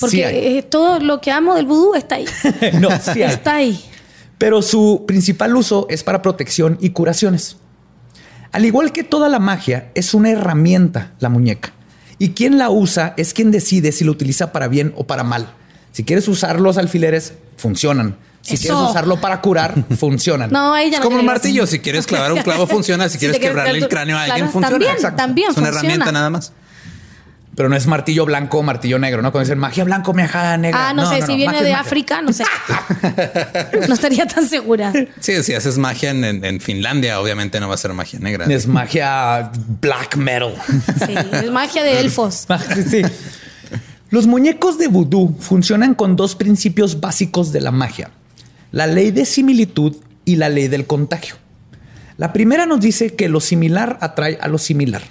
Porque Sí eh, todo lo que amo del vudú está ahí. no, sí hay. Está ahí. pero su principal uso es para protección y curaciones. Al igual que toda la magia, es una herramienta la muñeca. Y quien la usa es quien decide si lo utiliza para bien o para mal. Si quieres usar los alfileres, funcionan. Si Eso. quieres usarlo para curar, funcionan. No, ya Es no como un martillo. Si quieres clavar un clavo, funciona. Si Si quieres quebrarle el cráneo a alguien, Claro, funciona. también, Exacto. también Es una funciona. herramienta nada más. Pero no es martillo blanco o martillo negro, ¿no? Cuando dicen magia blanco, magia negra. Ah, no, sé, si viene de. África, no sé. no estaría tan segura. Sí, si haces magia en, en- en Finlandia, obviamente no va a ser magia negra. Es magia black metal. Sí, es magia de elfos. Sí. Los muñecos de vudú funcionan con dos principios básicos de la magia: la ley de similitud y la ley del contagio. La primera nos dice que lo similar atrae a lo similar.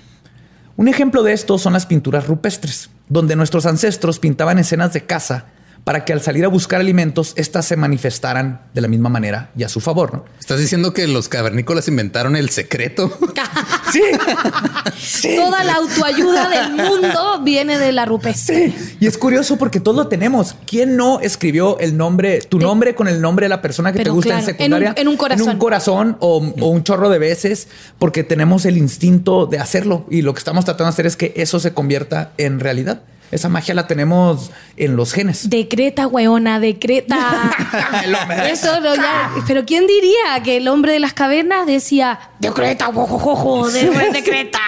Un ejemplo de esto son las pinturas rupestres, donde nuestros ancestros pintaban escenas de caza para que al salir a buscar alimentos, éstas se manifestaran de la misma manera y a su favor. ¿no? ¿Estás diciendo que los cavernícolas inventaron el secreto? Sí. Sí. Toda la autoayuda del mundo viene de la rupestre. Y es curioso porque todos lo tenemos. ¿Quién no escribió el nombre, tu De- nombre con el nombre de la persona que te gusta en secundaria? en un- en un corazón. En un corazón o, o un chorro de veces, porque tenemos el instinto de hacerlo. Y lo que estamos tratando de hacer es que eso se convierta en realidad. Esa magia la tenemos en los genes. Decreta, weona, decreta. Eso no, ya- Pero ¿quién diría que el hombre de las cavernas decía decreta, ojo, decreta?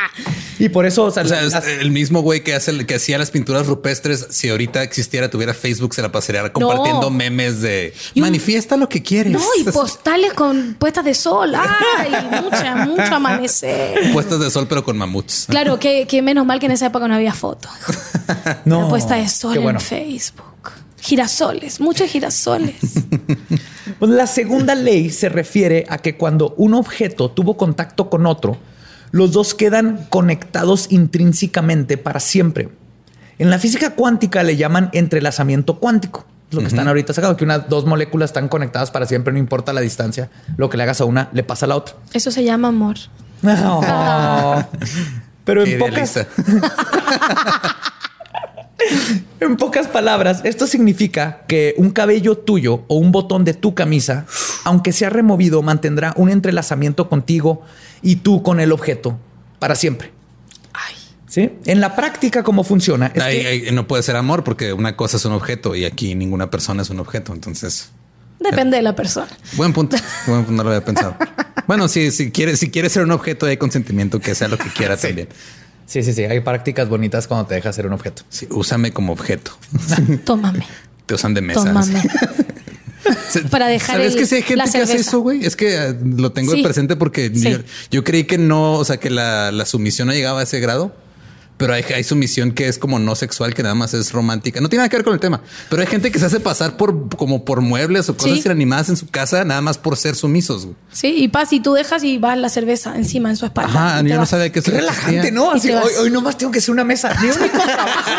Y por eso, o sea, O sea, las- el mismo güey que hace que hacía las pinturas rupestres, si ahorita existiera, tuviera Facebook, se la pasaría compartiendo memes de Y un- manifiesta lo que quieres. No, y postales con puestas de sol. Ay, mucha, mucho amanecer. puestas de sol, pero con mamuts. Claro, que, que menos mal que en esa época no había fotos. no, La puesta de sol bueno. en Facebook. Girasoles, muchos girasoles. Pues la segunda ley se refiere a que cuando un objeto tuvo contacto con otro, los dos quedan conectados intrínsecamente para siempre. En la física cuántica le llaman entrelazamiento cuántico. Lo que están ahorita sacando, que unas dos moléculas están conectadas para siempre, no importa la distancia. Lo que le hagas a una, le pasa a la otra. Eso se llama amor. Oh. Pero Qué en pocas. en pocas palabras, esto significa que un cabello tuyo o un botón de tu camisa, aunque sea removido, mantendrá un entrelazamiento contigo y tú con el objeto para siempre. ¿Sí? En la práctica, ¿cómo funciona? Es que- no puede ser amor porque una cosa es un objeto y aquí ninguna persona es un objeto. Entonces, Depende de la persona. buen punto. Buen punto, no lo había pensado. Bueno, si, si quieres, si quieres ser un objeto, hay consentimiento que sea lo que quiera también. Sí, sí, sí. Hay prácticas bonitas cuando te dejas ser un objeto. Sí, úsame como objeto. Tómame. Te usan de mesa. Tómame. Para dejar ¿Sabes el- que si hay gente que hace eso, güey? Es que eh, lo tengo Sí. de presente porque Sí. yo, yo creí que no, o sea, que la, la sumisión no llegaba a ese grado. Pero hay, hay sumisión que es como no sexual, que nada más es romántica. No tiene nada que ver con el tema. Pero hay gente que se hace pasar por como por muebles o cosas Sí. inanimadas en su casa, nada más por ser sumisos. güey. Sí, y pasa y tú dejas y vas la cerveza encima en su espalda. Ajá, yo no sabía que Qué relajante, existía. ¿no? Así, hoy, hoy nomás tengo que hacer una mesa. Mi único trabajo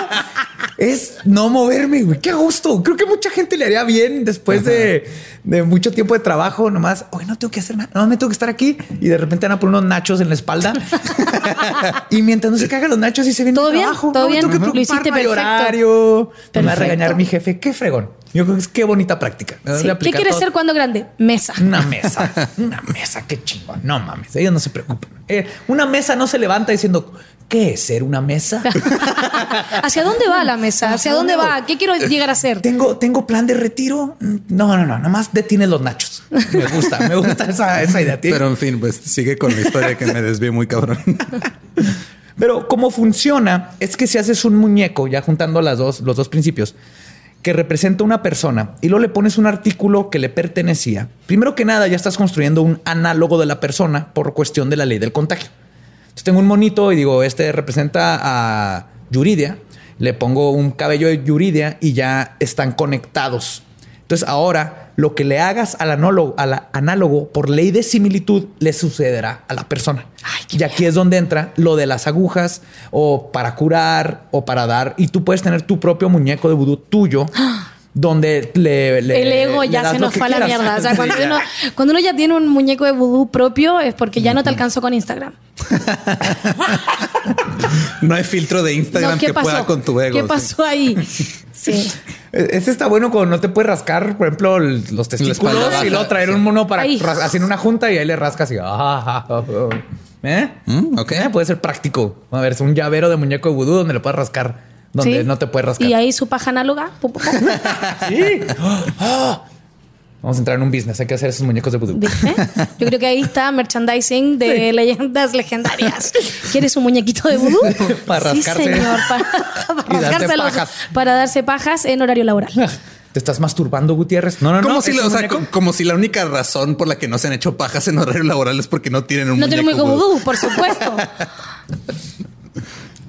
es no moverme, güey. Qué a gusto. Creo que mucha gente le haría bien después de, de mucho tiempo de trabajo. Nomás, hoy no tengo que hacer nada. No me tengo que estar aquí. Y de repente van a poner unos nachos en la espalda. y mientras no se cagan los nachos y se viene Todo bien, trabajo. todo no me bien. tengo que Lo hiciste perfecto. horario. Me va a regañar mi jefe. Qué fregón. Yo creo que es qué bonita práctica. Me Sí. ¿Qué quieres todo. ser cuando grande? Mesa. Una mesa, una mesa, qué chingón. No mames, ellos no se preocupan. Eh, una mesa no se levanta diciendo, ¿qué es ser una mesa? ¿Hacia dónde va la mesa? ¿Hacia dónde va? ¿Qué quiero llegar a ser? ¿Tengo, ¿Tengo plan de retiro? No, no, no, nomás detienes los nachos. Me gusta, me gusta esa, esa idea. Pero en fin, pues sigue con la historia que me desvié muy cabrón. Pero cómo funciona es que si haces un muñeco, ya juntando las dos, los dos principios, que representa una persona y luego le pones un artículo que le pertenecía, primero que nada ya estás construyendo un análogo de la persona por cuestión de la ley del contagio. Entonces tengo un monito y digo, este representa a Yuridia, le pongo un cabello de Yuridia y ya están conectados. Entonces ahora lo que le hagas al análogo, al análogo por ley de similitud le sucederá a la persona. y aquí es donde entra lo de las agujas o para curar o para dar. Y tú puedes tener tu propio muñeco de vudú tuyo. Donde le, le- El ego le ya se nos fue a la mierda. O sea, cuando uno, cuando uno ya tiene un muñeco de vudú propio es porque ya no te alcanzó con Instagram. No hay filtro de Instagram No, ¿qué que pueda con tu ego. ¿Qué pasó ahí? Sí. E- Ese está bueno cuando no te puedes rascar, por ejemplo, los testículos y luego traer sí. un mono para hacer una junta y ahí le rascas y ah, ah, ah, ah. ¿Eh? Mm, ok. Eh, puede ser práctico. A ver, es un llavero de muñeco de vudú donde le puedes rascar, donde Sí. no te puedes rascar. Y ahí su paja análoga. Sí. Ah. Vamos a entrar en un business. Hay que hacer esos muñecos de vudú. Yo creo que ahí está merchandising de Sí. leyendas legendarias. ¿Quieres un muñequito de vudú? Para sí, rascarse. señor. Para, para rascarse pajas. para darse pajas en horario laboral. ¿Te estás masturbando, Gutiérrez? No, no, Como no. si, la- un o sea, como si la única razón por la que no se han hecho pajas en horario laboral es porque no tienen un No tiene muñeco muñeco vudú, por supuesto.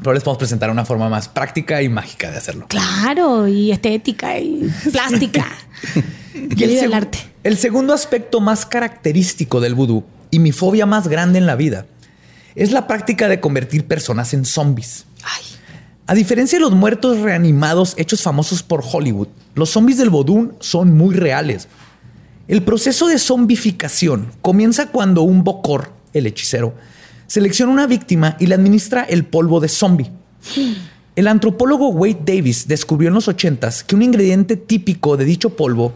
Pero les podemos presentar una forma más práctica y mágica de hacerlo. Claro, y estética y plástica. Y el, el arte. el segundo aspecto más característico del vudú y mi fobia más grande en la vida es la práctica de convertir personas en zombies. Ay, A diferencia de los muertos reanimados hechos famosos por Hollywood, los zombies del vodú son muy reales. El proceso de zombificación comienza cuando un bocor, el hechicero, selecciona una víctima y le administra el polvo de zombie. El antropólogo Wade Davis descubrió en los 80s que un ingrediente típico de dicho polvo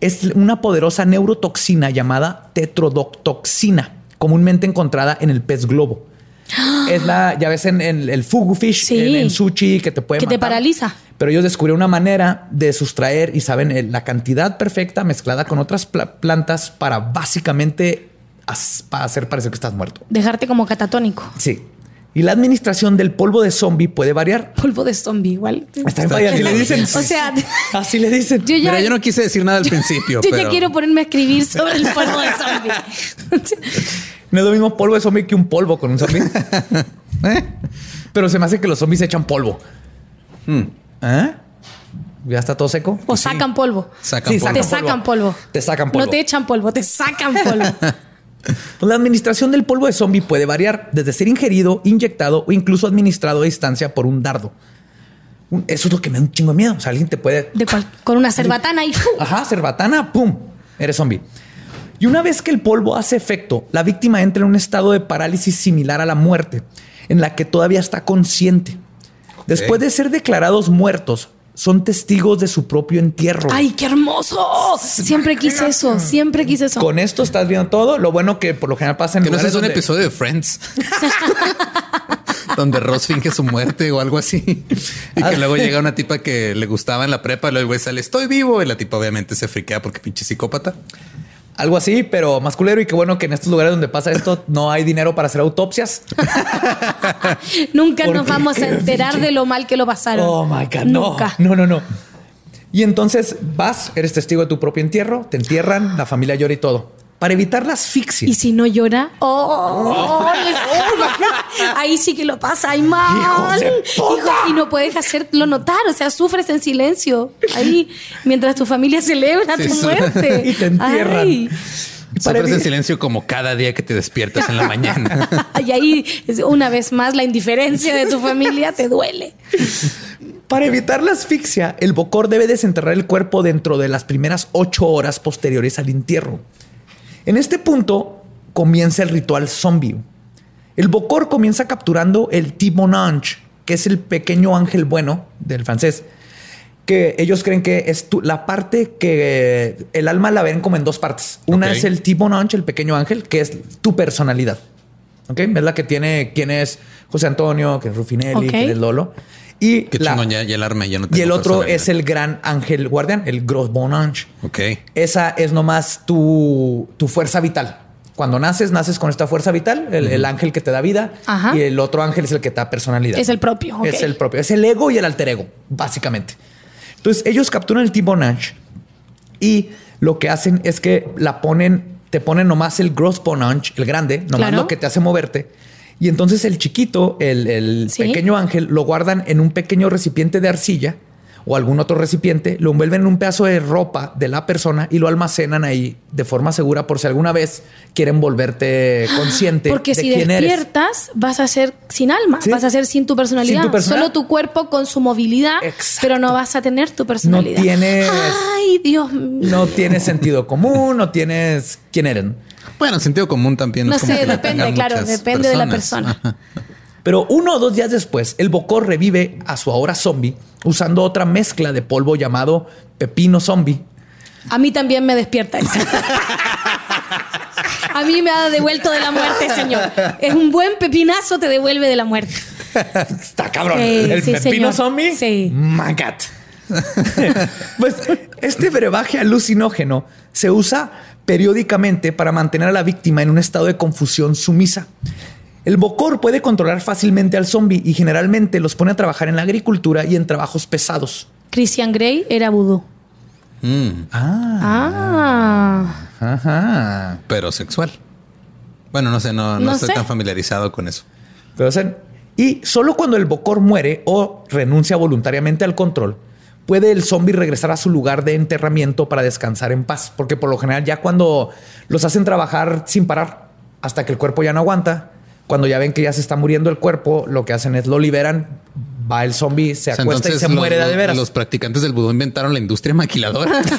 es una poderosa neurotoxina llamada tetrodotoxina, comúnmente encontrada en el pez globo. Es la, ya ves en, en el fugu fish, Sí. en, en sushi, que te puede Que te paraliza. Pero ellos descubrieron una manera de sustraer y saben eh, la cantidad perfecta mezclada con otras pla- plantas para básicamente para hacer parecer que estás muerto. dejarte como catatónico. Sí. Y la administración del polvo de zombie puede variar. Polvo de zombie, igual. Está en falla, así le dicen. O sea, así le dicen. yo ya, Mira, yo no quise decir nada al principio. yo pero... ya quiero ponerme a escribir sobre el polvo de zombie. No es lo mismo polvo de zombie que un polvo con un zombie. ¿Eh? Pero se me hace que los zombies echan polvo. Hmm. ¿Eh? ya está todo seco. O sacan polvo. Sacan Sí, polvo. Te sacan polvo. Te sacan polvo. No te echan polvo, te sacan polvo. Pues la administración del polvo de zombie puede variar desde ser ingerido, inyectado o incluso administrado a distancia por un dardo. Eso es lo que me da un chingo de miedo. O sea, alguien te puede De cual- con una cerbatana y. Ajá, cerbatana, pum, eres zombie. Y una vez que el polvo hace efecto, la víctima entra en un estado de parálisis similar a la muerte, en la que todavía está consciente. Después de ser declarados muertos, son testigos de su propio entierro. ¡Ay, qué hermoso! Siempre quise eso, siempre quise eso. Con esto estás viendo todo. Lo bueno que por lo general pasa en Que no es un donde- episodio de Friends. donde Ross finge su muerte o algo así. Y Ah. que luego llega una tipa que le gustaba en la prepa, y luego el güey sale, estoy vivo. Y la tipa obviamente se friquea porque pinche psicópata. Algo así, pero más culero. Y qué bueno que en estos lugares donde pasa esto no hay dinero para hacer autopsias. Nunca ¿Por nos vamos a enterar de lo mal que lo pasaron. Oh my God, no. Nunca. No, no, no. Y entonces vas, eres testigo de tu propio entierro, te entierran, la familia llora y todo. Para evitar la asfixia. Y si no llora, oh, ahí sí que lo pasa, ay mal. ¡Hijos de puta! Hijo, y no puedes hacerlo notar, o sea, sufres en silencio ahí mientras tu familia celebra Sí, tu muerte. Y te entierran. Ay. Para Sufres en silencio como cada día que te despiertas en la mañana. Y ahí, una vez más, la indiferencia de tu familia te duele. Para evitar la asfixia, el bocor debe desenterrar el cuerpo dentro de las primeras ocho horas posteriores al entierro. En este punto comienza el ritual zombie. El bocor comienza capturando el Timon Ange, que es el pequeño ángel bueno del francés, que ellos creen que es tu- la parte que el alma la ven como en dos partes. Una es el Timon Ange, el pequeño ángel, que es tu personalidad. ¿Ok? Es la que tiene quién es José Antonio, que es Rufinelli, Ok. quién es Lolo. Y, Qué la- chingón, ya, ya el arma yo no y tengo el otro es el gran ángel guardián, el Gros Bon Ange. Ok. Esa es nomás tu, tu fuerza vital. Cuando naces, naces con esta fuerza vital, el, el ángel que te da vida, Ajá. y el otro ángel es el que te da personalidad. Es el propio, ok. Es el propio. Es el ego y el alter ego, básicamente. Entonces, ellos capturan el Timon Ange y lo que hacen es que la ponen, te ponen nomás el Gross Bonange, el grande, nomás Claro. lo que te hace moverte. Y entonces el chiquito, el, el Sí. pequeño ángel, lo guardan en un pequeño recipiente de arcilla o algún otro recipiente, lo envuelven en un pedazo de ropa de la persona y lo almacenan ahí de forma segura por si alguna vez quieren volverte consciente Porque de si quién eres. despiertas, vas a ser sin alma, Sí. vas a ser sin tu personalidad. Sin tu personalidad. Solo tu cuerpo con su movilidad, Exacto. pero no vas a tener tu personalidad. tienes- Ay, Dios mío. No tienes sentido común, no tienes quién eres. Bueno, sentido común también. No es como sé, depende, claro, depende de la persona. Pero uno o dos días después, el Bocor revive a su ahora zombie usando otra mezcla de polvo llamado pepino zombie. A mí también me despierta eso. A mí me ha devuelto de la muerte, señor. Es un buen pepinazo, te devuelve de la muerte. Está cabrón. Sí, el sí, pepino señor. zombie. Sí. God. pues este brebaje alucinógeno se usa periódicamente para mantener a la víctima en un estado de confusión sumisa. El Bocor puede controlar fácilmente al zombie y generalmente los pone a trabajar en la agricultura y en trabajos pesados. Christian Grey era vudú. Mm, Ah. Ajá. pero sexual. Bueno, no sé, no, no, No estoy sé. tan familiarizado con eso. Pero, o sea, y solo cuando el Bocor muere o renuncia voluntariamente al control, puede el zombie regresar a su lugar de enterramiento para descansar en paz. Porque por lo general ya cuando los hacen trabajar sin parar hasta que el cuerpo ya no aguanta, cuando ya ven que ya se está muriendo el cuerpo, lo que hacen es lo liberan, va el zombie, se O sea, acuesta y se los, muere de, veras. Los practicantes del vudú inventaron la industria maquiladora.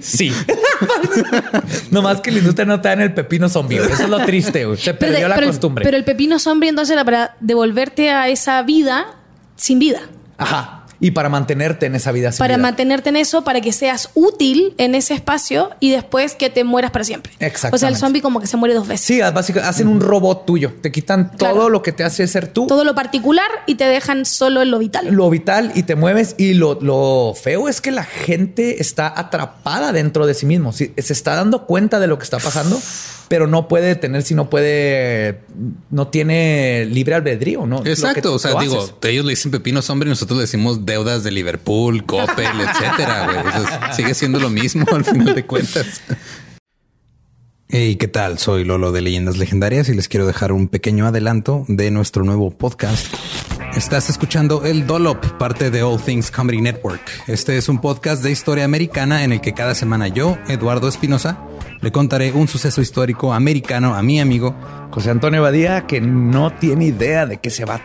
Sí. no más que la industria no está en el pepino zombie. Eso es lo triste. güey. Se Pero, perdió la pero- costumbre. pero el pepino zombie entonces era para devolverte a esa vida sin vida. Ajá. Y para mantenerte en esa vida sin para vida. mantenerte en eso, para que seas útil en ese espacio y después que te mueras para siempre. O sea, el zombie como que se muere dos veces. Sí, básicamente hacen un robot tuyo. Te quitan Claro. todo lo que te hace ser tú, Todo lo particular y te dejan solo en lo vital. lo vital y te mueves. Y lo, lo feo es que la gente está atrapada dentro de sí mismo. Sí, se está dando cuenta de lo que está pasando, pero no puede detener si no puede, no tiene libre albedrío, ¿no? Exacto. O sea, digo, haces. ellos le dicen pepino hombre y nosotros le decimos deudas de Liverpool, Coppel, etcétera. güey. Sigue siendo lo mismo al final de cuentas. Hey, ¿qué tal? Soy Lolo de Leyendas Legendarias y les quiero dejar un pequeño adelanto de nuestro nuevo podcast Estás escuchando El Dollop, parte de All Things Comedy Network. Este es un podcast de historia americana en el que cada semana yo, Eduardo Espinosa, le contaré un suceso histórico americano a mi amigo José Antonio Badía, que no tiene idea de qué se va a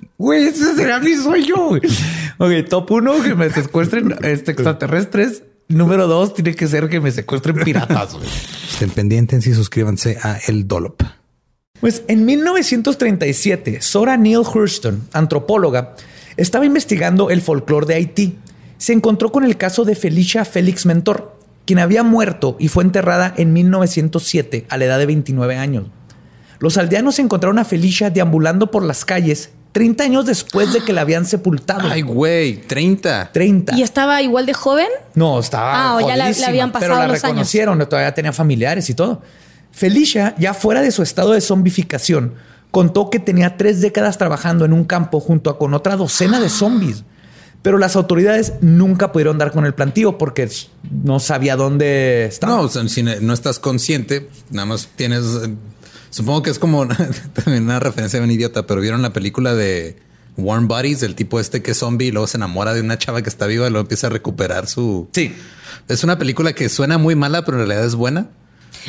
Güey, ese será mi sueño. güey. Ok, top uno, que me secuestren este, extraterrestres. Número dos, tiene que ser que me secuestren piratas. güey. Estén pendientes y suscríbanse a El Dollop. Pues en 1937, Sora Neale Hurston, antropóloga, estaba investigando el folclore de Haití. Se encontró con el caso de Felicia Félix Mentor, quien había muerto y fue enterrada en 1907 a la edad de 29 años. Los aldeanos encontraron a Felicia deambulando por las calles 30 años después de que la habían sepultado. Ay, güey, 30. 30. ¿Y estaba igual de joven? No, estaba. Ah, o ya la- habían pasado Pero la los años. reconocieron, todavía tenía familiares y todo. Felicia, ya fuera de su estado de zombificación, contó que tenía tres décadas trabajando en un campo junto a con otra docena de zombies. Pero las autoridades nunca pudieron dar con el plantío porque no sabía dónde estaba. No, o sea, si no estás consciente, nada más tienes. Supongo que es como también una referencia de un idiota, pero vieron la película de Warm Bodies, del tipo este que es zombie y luego se enamora de una chava que está viva y luego empieza a recuperar su. Sí. Es una película que suena muy mala, pero en realidad es buena.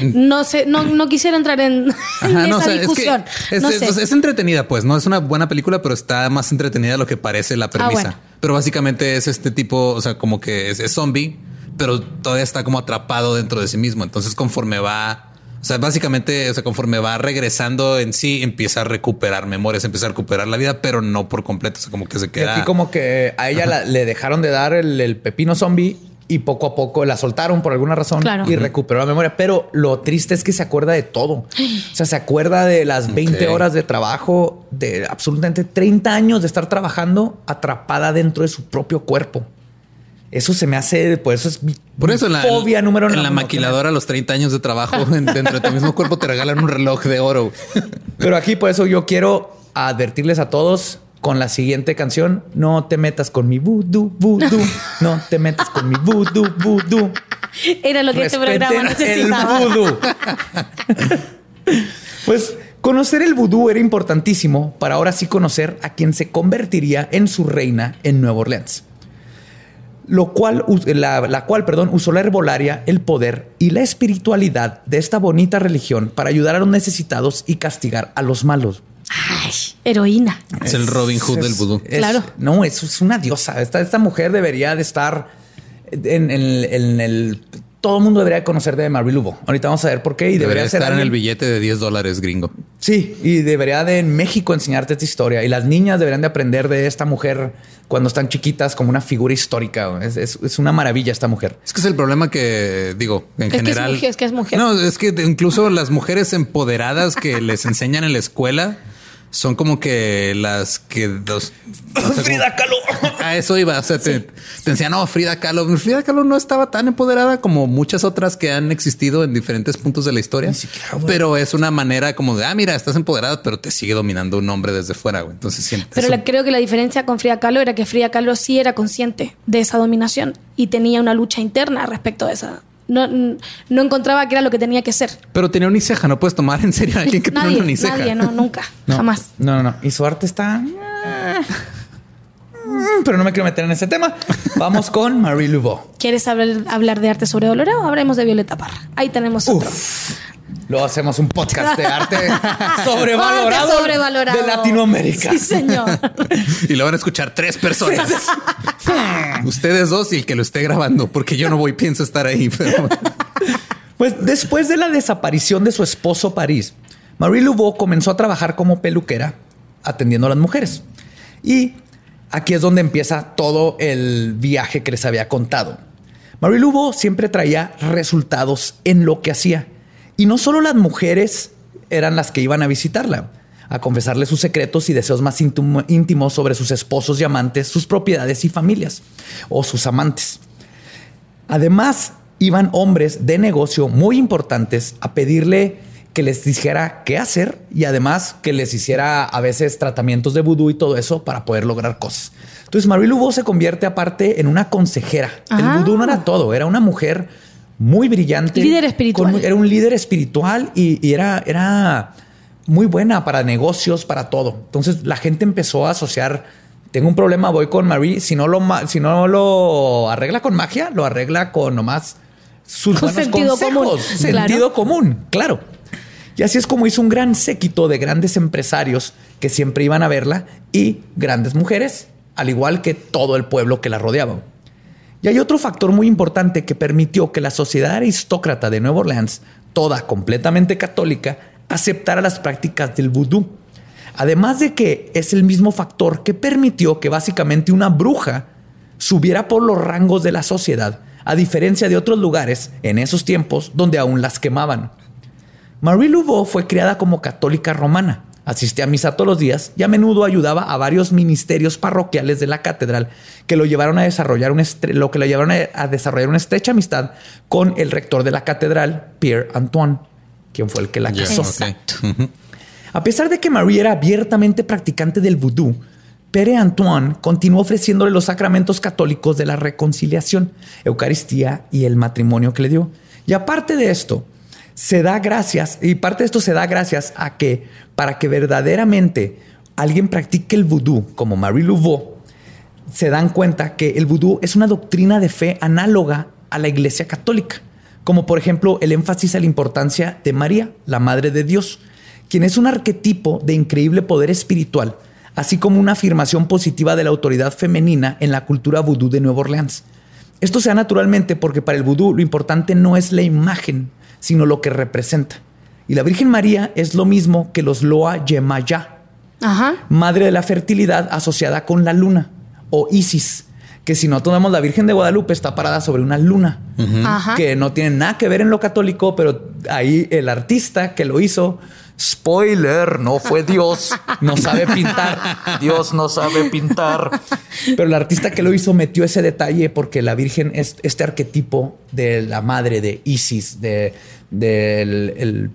No sé, no, no quisiera entrar en, en Ajá, no, esa o sea, es que discusión. es, no es- sé. es entretenida, pues no es una buena película, pero está más entretenida de lo que parece la premisa. bueno. Pero básicamente es este tipo, o sea, como que es, es zombie, pero todavía está como atrapado dentro de sí mismo. Entonces, conforme va, o sea, básicamente, o sea, conforme va regresando en sí, empieza a recuperar memorias, empieza a recuperar la vida, pero no por completo. O sea, como que se Y queda. aquí como que a ella la- le dejaron de dar el, el pepino zombie y poco a poco la soltaron por alguna razón Claro. y recuperó la memoria. Pero lo triste es que se acuerda de todo. O sea, se acuerda de las 20 Ok. horas de trabajo, de absolutamente 30 años de estar trabajando atrapada dentro de su propio cuerpo. Eso se me hace, por eso es mi Por eso en la, fobia número en la uno. maquiladora a los 30 años de trabajo en- dentro de tu mismo cuerpo te regalan un reloj de oro. Pero aquí por eso yo quiero advertirles a todos con la siguiente canción. No te metas con mi voodoo, voodoo. No te metas con mi voodoo, voodoo. Era lo que este programa Respeten el necesitaba. vudú. pues conocer el vudú era importantísimo para ahora sí conocer a quien se convertiría en su reina en Nueva Orleans. Lo cual, la, la cual, perdón, usó la herbolaria, el poder y la espiritualidad de esta bonita religión para ayudar a los necesitados y castigar a los malos. Ay, heroína. Es el Robin Hood del vudú. es- Claro. No, es, es una diosa. Esta, esta mujer debería de estar en, en- en el... Todo el mundo debería de conocer de Laveau. Ahorita vamos a ver por qué. Y debería, Debería ser estar en el billete de 10 dólares gringo. Sí, y debería de en México enseñarte esta historia. Y las niñas deberían de aprender de esta mujer cuando están chiquitas como una figura histórica. Es, es- es una maravilla esta mujer. Es que es el problema que digo en que es general. mujer, es que es mujer. No, es que incluso las mujeres empoderadas que les enseñan en la escuela son como que las que dos. como- Kahlo. A eso iba. O sea, te, te enseñan, no, Frida Kahlo. Frida Kahlo no estaba tan empoderada como muchas otras que han existido en diferentes puntos de la historia. siquiera, güey. pero es una manera como de, ah, mira, estás empoderada, pero te sigue dominando un hombre desde fuera. güey. Entonces, sientes Pero la- creo que la diferencia con Frida Kahlo era que Frida Kahlo sí era consciente de esa dominación y tenía una lucha interna respecto a esa. No, no encontraba que era lo que tenía que ser. Pero tenía uniceja. No puedes tomar en serio a alguien que tiene Nadie, una uniceja. nadie, no, nunca, No, jamás. No, no, no. Y su arte está. eh, Pero no me quiero meter en ese tema. Vamos con Marie Laveau. ¿Quieres hablar, hablar de arte sobrevalorado? Hablemos de Violeta Parra. Ahí tenemos otro. Luego hacemos un podcast de arte sobrevalorado, Arte sobrevalorado. de Latinoamérica. Sí, señor. Y lo van a escuchar tres personas. Ustedes dos y el que lo esté grabando, porque yo no voy, pienso estar ahí. Pero Pues después de la desaparición de su esposo París, Marie Laveau comenzó a trabajar como peluquera atendiendo a las mujeres. Y aquí es donde empieza todo el viaje que les había contado. Marie Laveau siempre traía resultados en lo que hacía. Y no solo las mujeres eran las que iban a visitarla. a confesarle sus secretos y deseos más íntim- íntimos sobre sus esposos y amantes, sus propiedades y familias, o sus amantes. Además, iban hombres de negocio muy importantes a pedirle que les dijera qué hacer y además que les hiciera a veces tratamientos de vudú y todo eso para poder lograr cosas. Entonces, Marie Laveau se convierte aparte en una consejera. Ah. El vudú no era todo, era una mujer muy brillante. Líder espiritual. con- era un líder espiritual y, y era, era muy buena para negocios, para todo. Entonces, la gente empezó a asociar tengo un problema, voy con Marie. Si no lo, si no lo arregla con magia, lo arregla con nomás sus Con buenos sentido consejos. común, Sentido claro. común, claro. Y así es como hizo un gran séquito de grandes empresarios que siempre iban a verla y grandes mujeres, al igual que todo el pueblo que la rodeaba. Y hay otro factor muy importante que permitió que la sociedad aristócrata de Nueva Orleans, toda completamente católica, aceptara las prácticas del vudú. Además de que es el mismo factor que permitió que básicamente una bruja subiera por los rangos de la sociedad, a diferencia de otros lugares en esos tiempos donde aún las quemaban. Marie Laveau fue criada como católica romana. Asistía a misa todos los días y a menudo ayudaba a varios ministerios parroquiales de la catedral que lo llevaron a desarrollar un lo que lo llevaron a, desarrollar una estrecha amistad con el rector de la catedral, Pierre Antoine, quien fue el que la casó. A pesar de que Marie era abiertamente practicante del vudú, Pere Antoine continuó ofreciéndole los sacramentos católicos de la reconciliación, Eucaristía y el matrimonio que le dio. Y aparte de esto, se da gracias, y parte de esto se da gracias a que para que verdaderamente alguien practique el vudú, como Marie Laveau, se dan cuenta que el vudú es una doctrina de fe análoga a la Iglesia Católica, como por ejemplo el énfasis a la importancia de María, la Madre de Dios, quien es un arquetipo de increíble poder espiritual, así como una afirmación positiva de la autoridad femenina en la cultura vudú de Nueva Orleans. Esto se da naturalmente porque para el vudú lo importante no es la imagen, sino lo que representa. Y la Virgen María es lo mismo que los Loa Yemaya, Ajá. madre de la fertilidad asociada con la luna o Isis, que si no tomamos la Virgen de Guadalupe está parada sobre una luna, que no tiene nada que ver en lo católico, pero ahí el artista que lo hizo, spoiler, no fue Dios, no sabe pintar, Dios no sabe pintar, pero el artista que lo hizo metió ese detalle porque la Virgen es este arquetipo de la madre de Isis, de, del- el-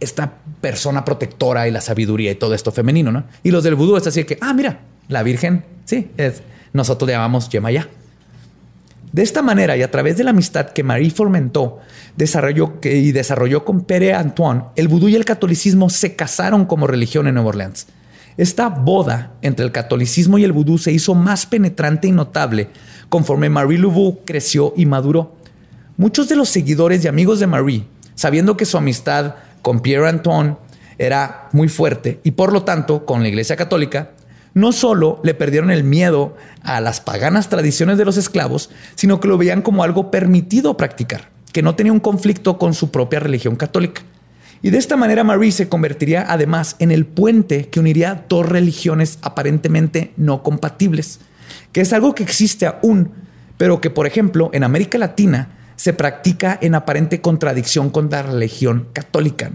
esta persona protectora y la sabiduría y todo esto femenino, ¿no? Y los del vudú es así que, ah, mira, la Virgen, sí, es, nosotros le llamamos Yemayá. De esta manera y a través de la amistad que Marie fomentó desarrolló y desarrolló con Pere Antoine, el vudú y el catolicismo se casaron como religión en Nueva Orleans. Esta boda entre el catolicismo y el vudú se hizo más penetrante y notable conforme Marie Laveau creció y maduró. Muchos de los seguidores y amigos de Marie, sabiendo que su amistad con Pierre Antoine era muy fuerte y por lo tanto con la Iglesia Católica, no solo le perdieron el miedo a las paganas tradiciones de los esclavos, sino que lo veían como algo permitido practicar, que no tenía un conflicto con su propia religión católica. Y de esta manera Marie se convertiría además en el puente que uniría dos religiones aparentemente no compatibles, que es algo que existe aún, pero que por ejemplo en América Latina se practica en aparente contradicción con la religión católica.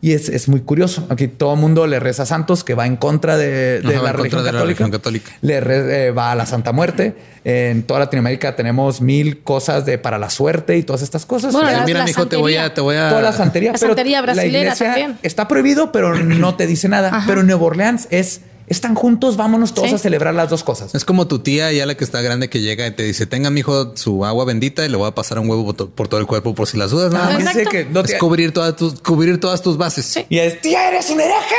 Y es, es muy curioso. Aquí todo el mundo le reza a santos que va en contra de, de Ajá, la, en contra religión de la católica. religión católica. Le re- eh, va a la Santa Muerte. En toda Latinoamérica tenemos mil cosas de para la suerte y todas estas cosas. Bueno, la- Mira, la mijo, te voy a, te voy a. toda la santería. La pero santería brasilera iglesia también. Está prohibido, pero no te dice nada. Ajá. Pero en Nueva Orleans es están juntos, vámonos todos Sí. a celebrar las dos cosas. Es como tu tía, ya la que está grande, que llega y te dice: Tenga, mijo, su agua bendita y le voy a pasar un huevo por to- por todo el cuerpo por si las dudas. Nada Ah, más. que no Es cubrir todas tus, cubrir todas tus bases. Sí. Y es, tía, eres un hereje.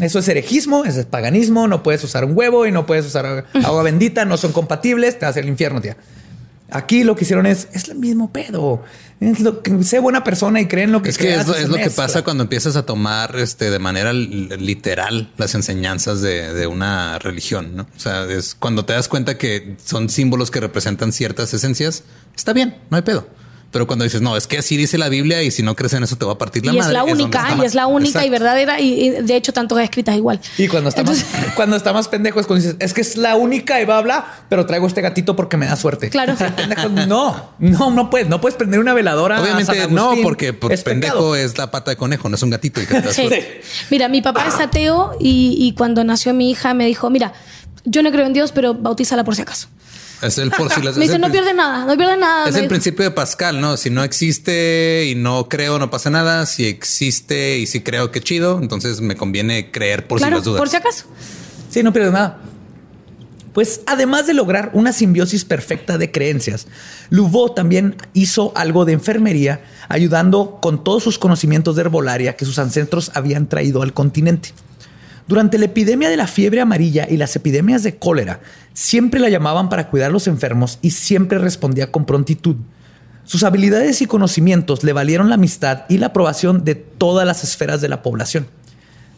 Eso es herejismo, eso es paganismo, no puedes usar un huevo y no puedes usar agua bendita, no son compatibles, te vas al infierno, tía. Aquí lo que hicieron es, es el mismo pedo. Es lo que, sé buena persona y creen lo que Es que creas es, lo- es lo que pasa cuando empiezas a tomar este, de manera li- literal las enseñanzas de, de una religión, ¿no? O sea, es cuando te das cuenta que son símbolos que representan ciertas esencias, está bien, no hay pedo. Pero cuando dices, no, es que así dice la Biblia y si no crees en eso te va a partir la y es la única, y es la única y verdadera. Y, y de hecho, tanto escritas igual. Y cuando está, más, cuando está más pendejo es cuando dices, es que es la única y bla, bla, pero traigo este gatito porque me da suerte. Claro. Pendejo, no, no, no puedes, no puedes prender una veladora. a Obviamente San no, porque por Es pendejo pecado. es la pata de conejo, no es un gatito. Y que te da Sí. suerte. Mira, mi papá es ateo y, y cuando nació mi hija me dijo, mira, yo no creo en Dios, pero bautízala por si acaso. Es el por si las Me dice, no pierde nada, no pierde nada. Es el principio de Pascal, ¿no? Si no existe y no creo, no pasa nada. Si existe y si creo, qué chido. Entonces me conviene creer por si las dudas. por si acaso. Sí, no pierdes nada. Pues además de lograr una simbiosis perfecta de creencias, Louveau también hizo algo de enfermería, ayudando con todos sus conocimientos de herbolaria que sus ancestros habían traído al continente. Durante la epidemia de la fiebre amarilla y las epidemias de cólera, siempre la llamaban para cuidar a los enfermos y siempre respondía con prontitud. Sus habilidades y conocimientos le valieron la amistad y la aprobación de todas las esferas de la población.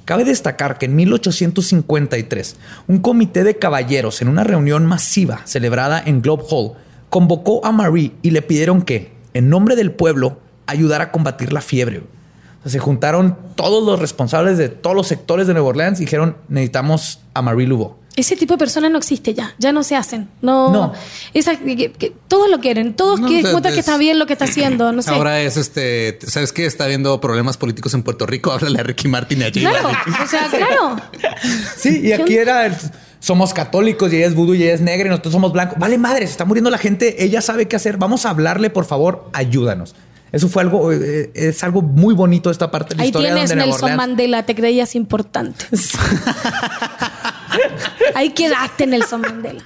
Cabe destacar que en 1853, un comité de caballeros en una reunión masiva celebrada en Globe Hall convocó a Marie y le pidieron que, en nombre del pueblo, ayudara a combatir la fiebre. O sea, se juntaron todos los responsables de todos los sectores de Nueva Orleans y dijeron, necesitamos a Marie Laveau. Ese tipo de personas no existe ya, ya no se hacen. No, No. Esa, que- que- todos lo quieren, todos No, quieren o sea, cuenta que es- está bien lo que está haciendo, no sé. Ahora es este, ¿sabes qué? Está habiendo problemas políticos en Puerto Rico. Háblale a Ricky Martin y a J claro, o sea, claro. Sí, y aquí era, el- somos católicos y ella es vudú y ella es negra y nosotros somos blancos. Vale, madre, se está muriendo la gente, ella sabe qué hacer. Vamos a hablarle, por favor, ayúdanos. Eso fue algo, eh, es algo muy bonito esta parte de la Ahí historia tienes donde Nelson Mandela, te creías importante. Ahí quedaste, Nelson Mandela.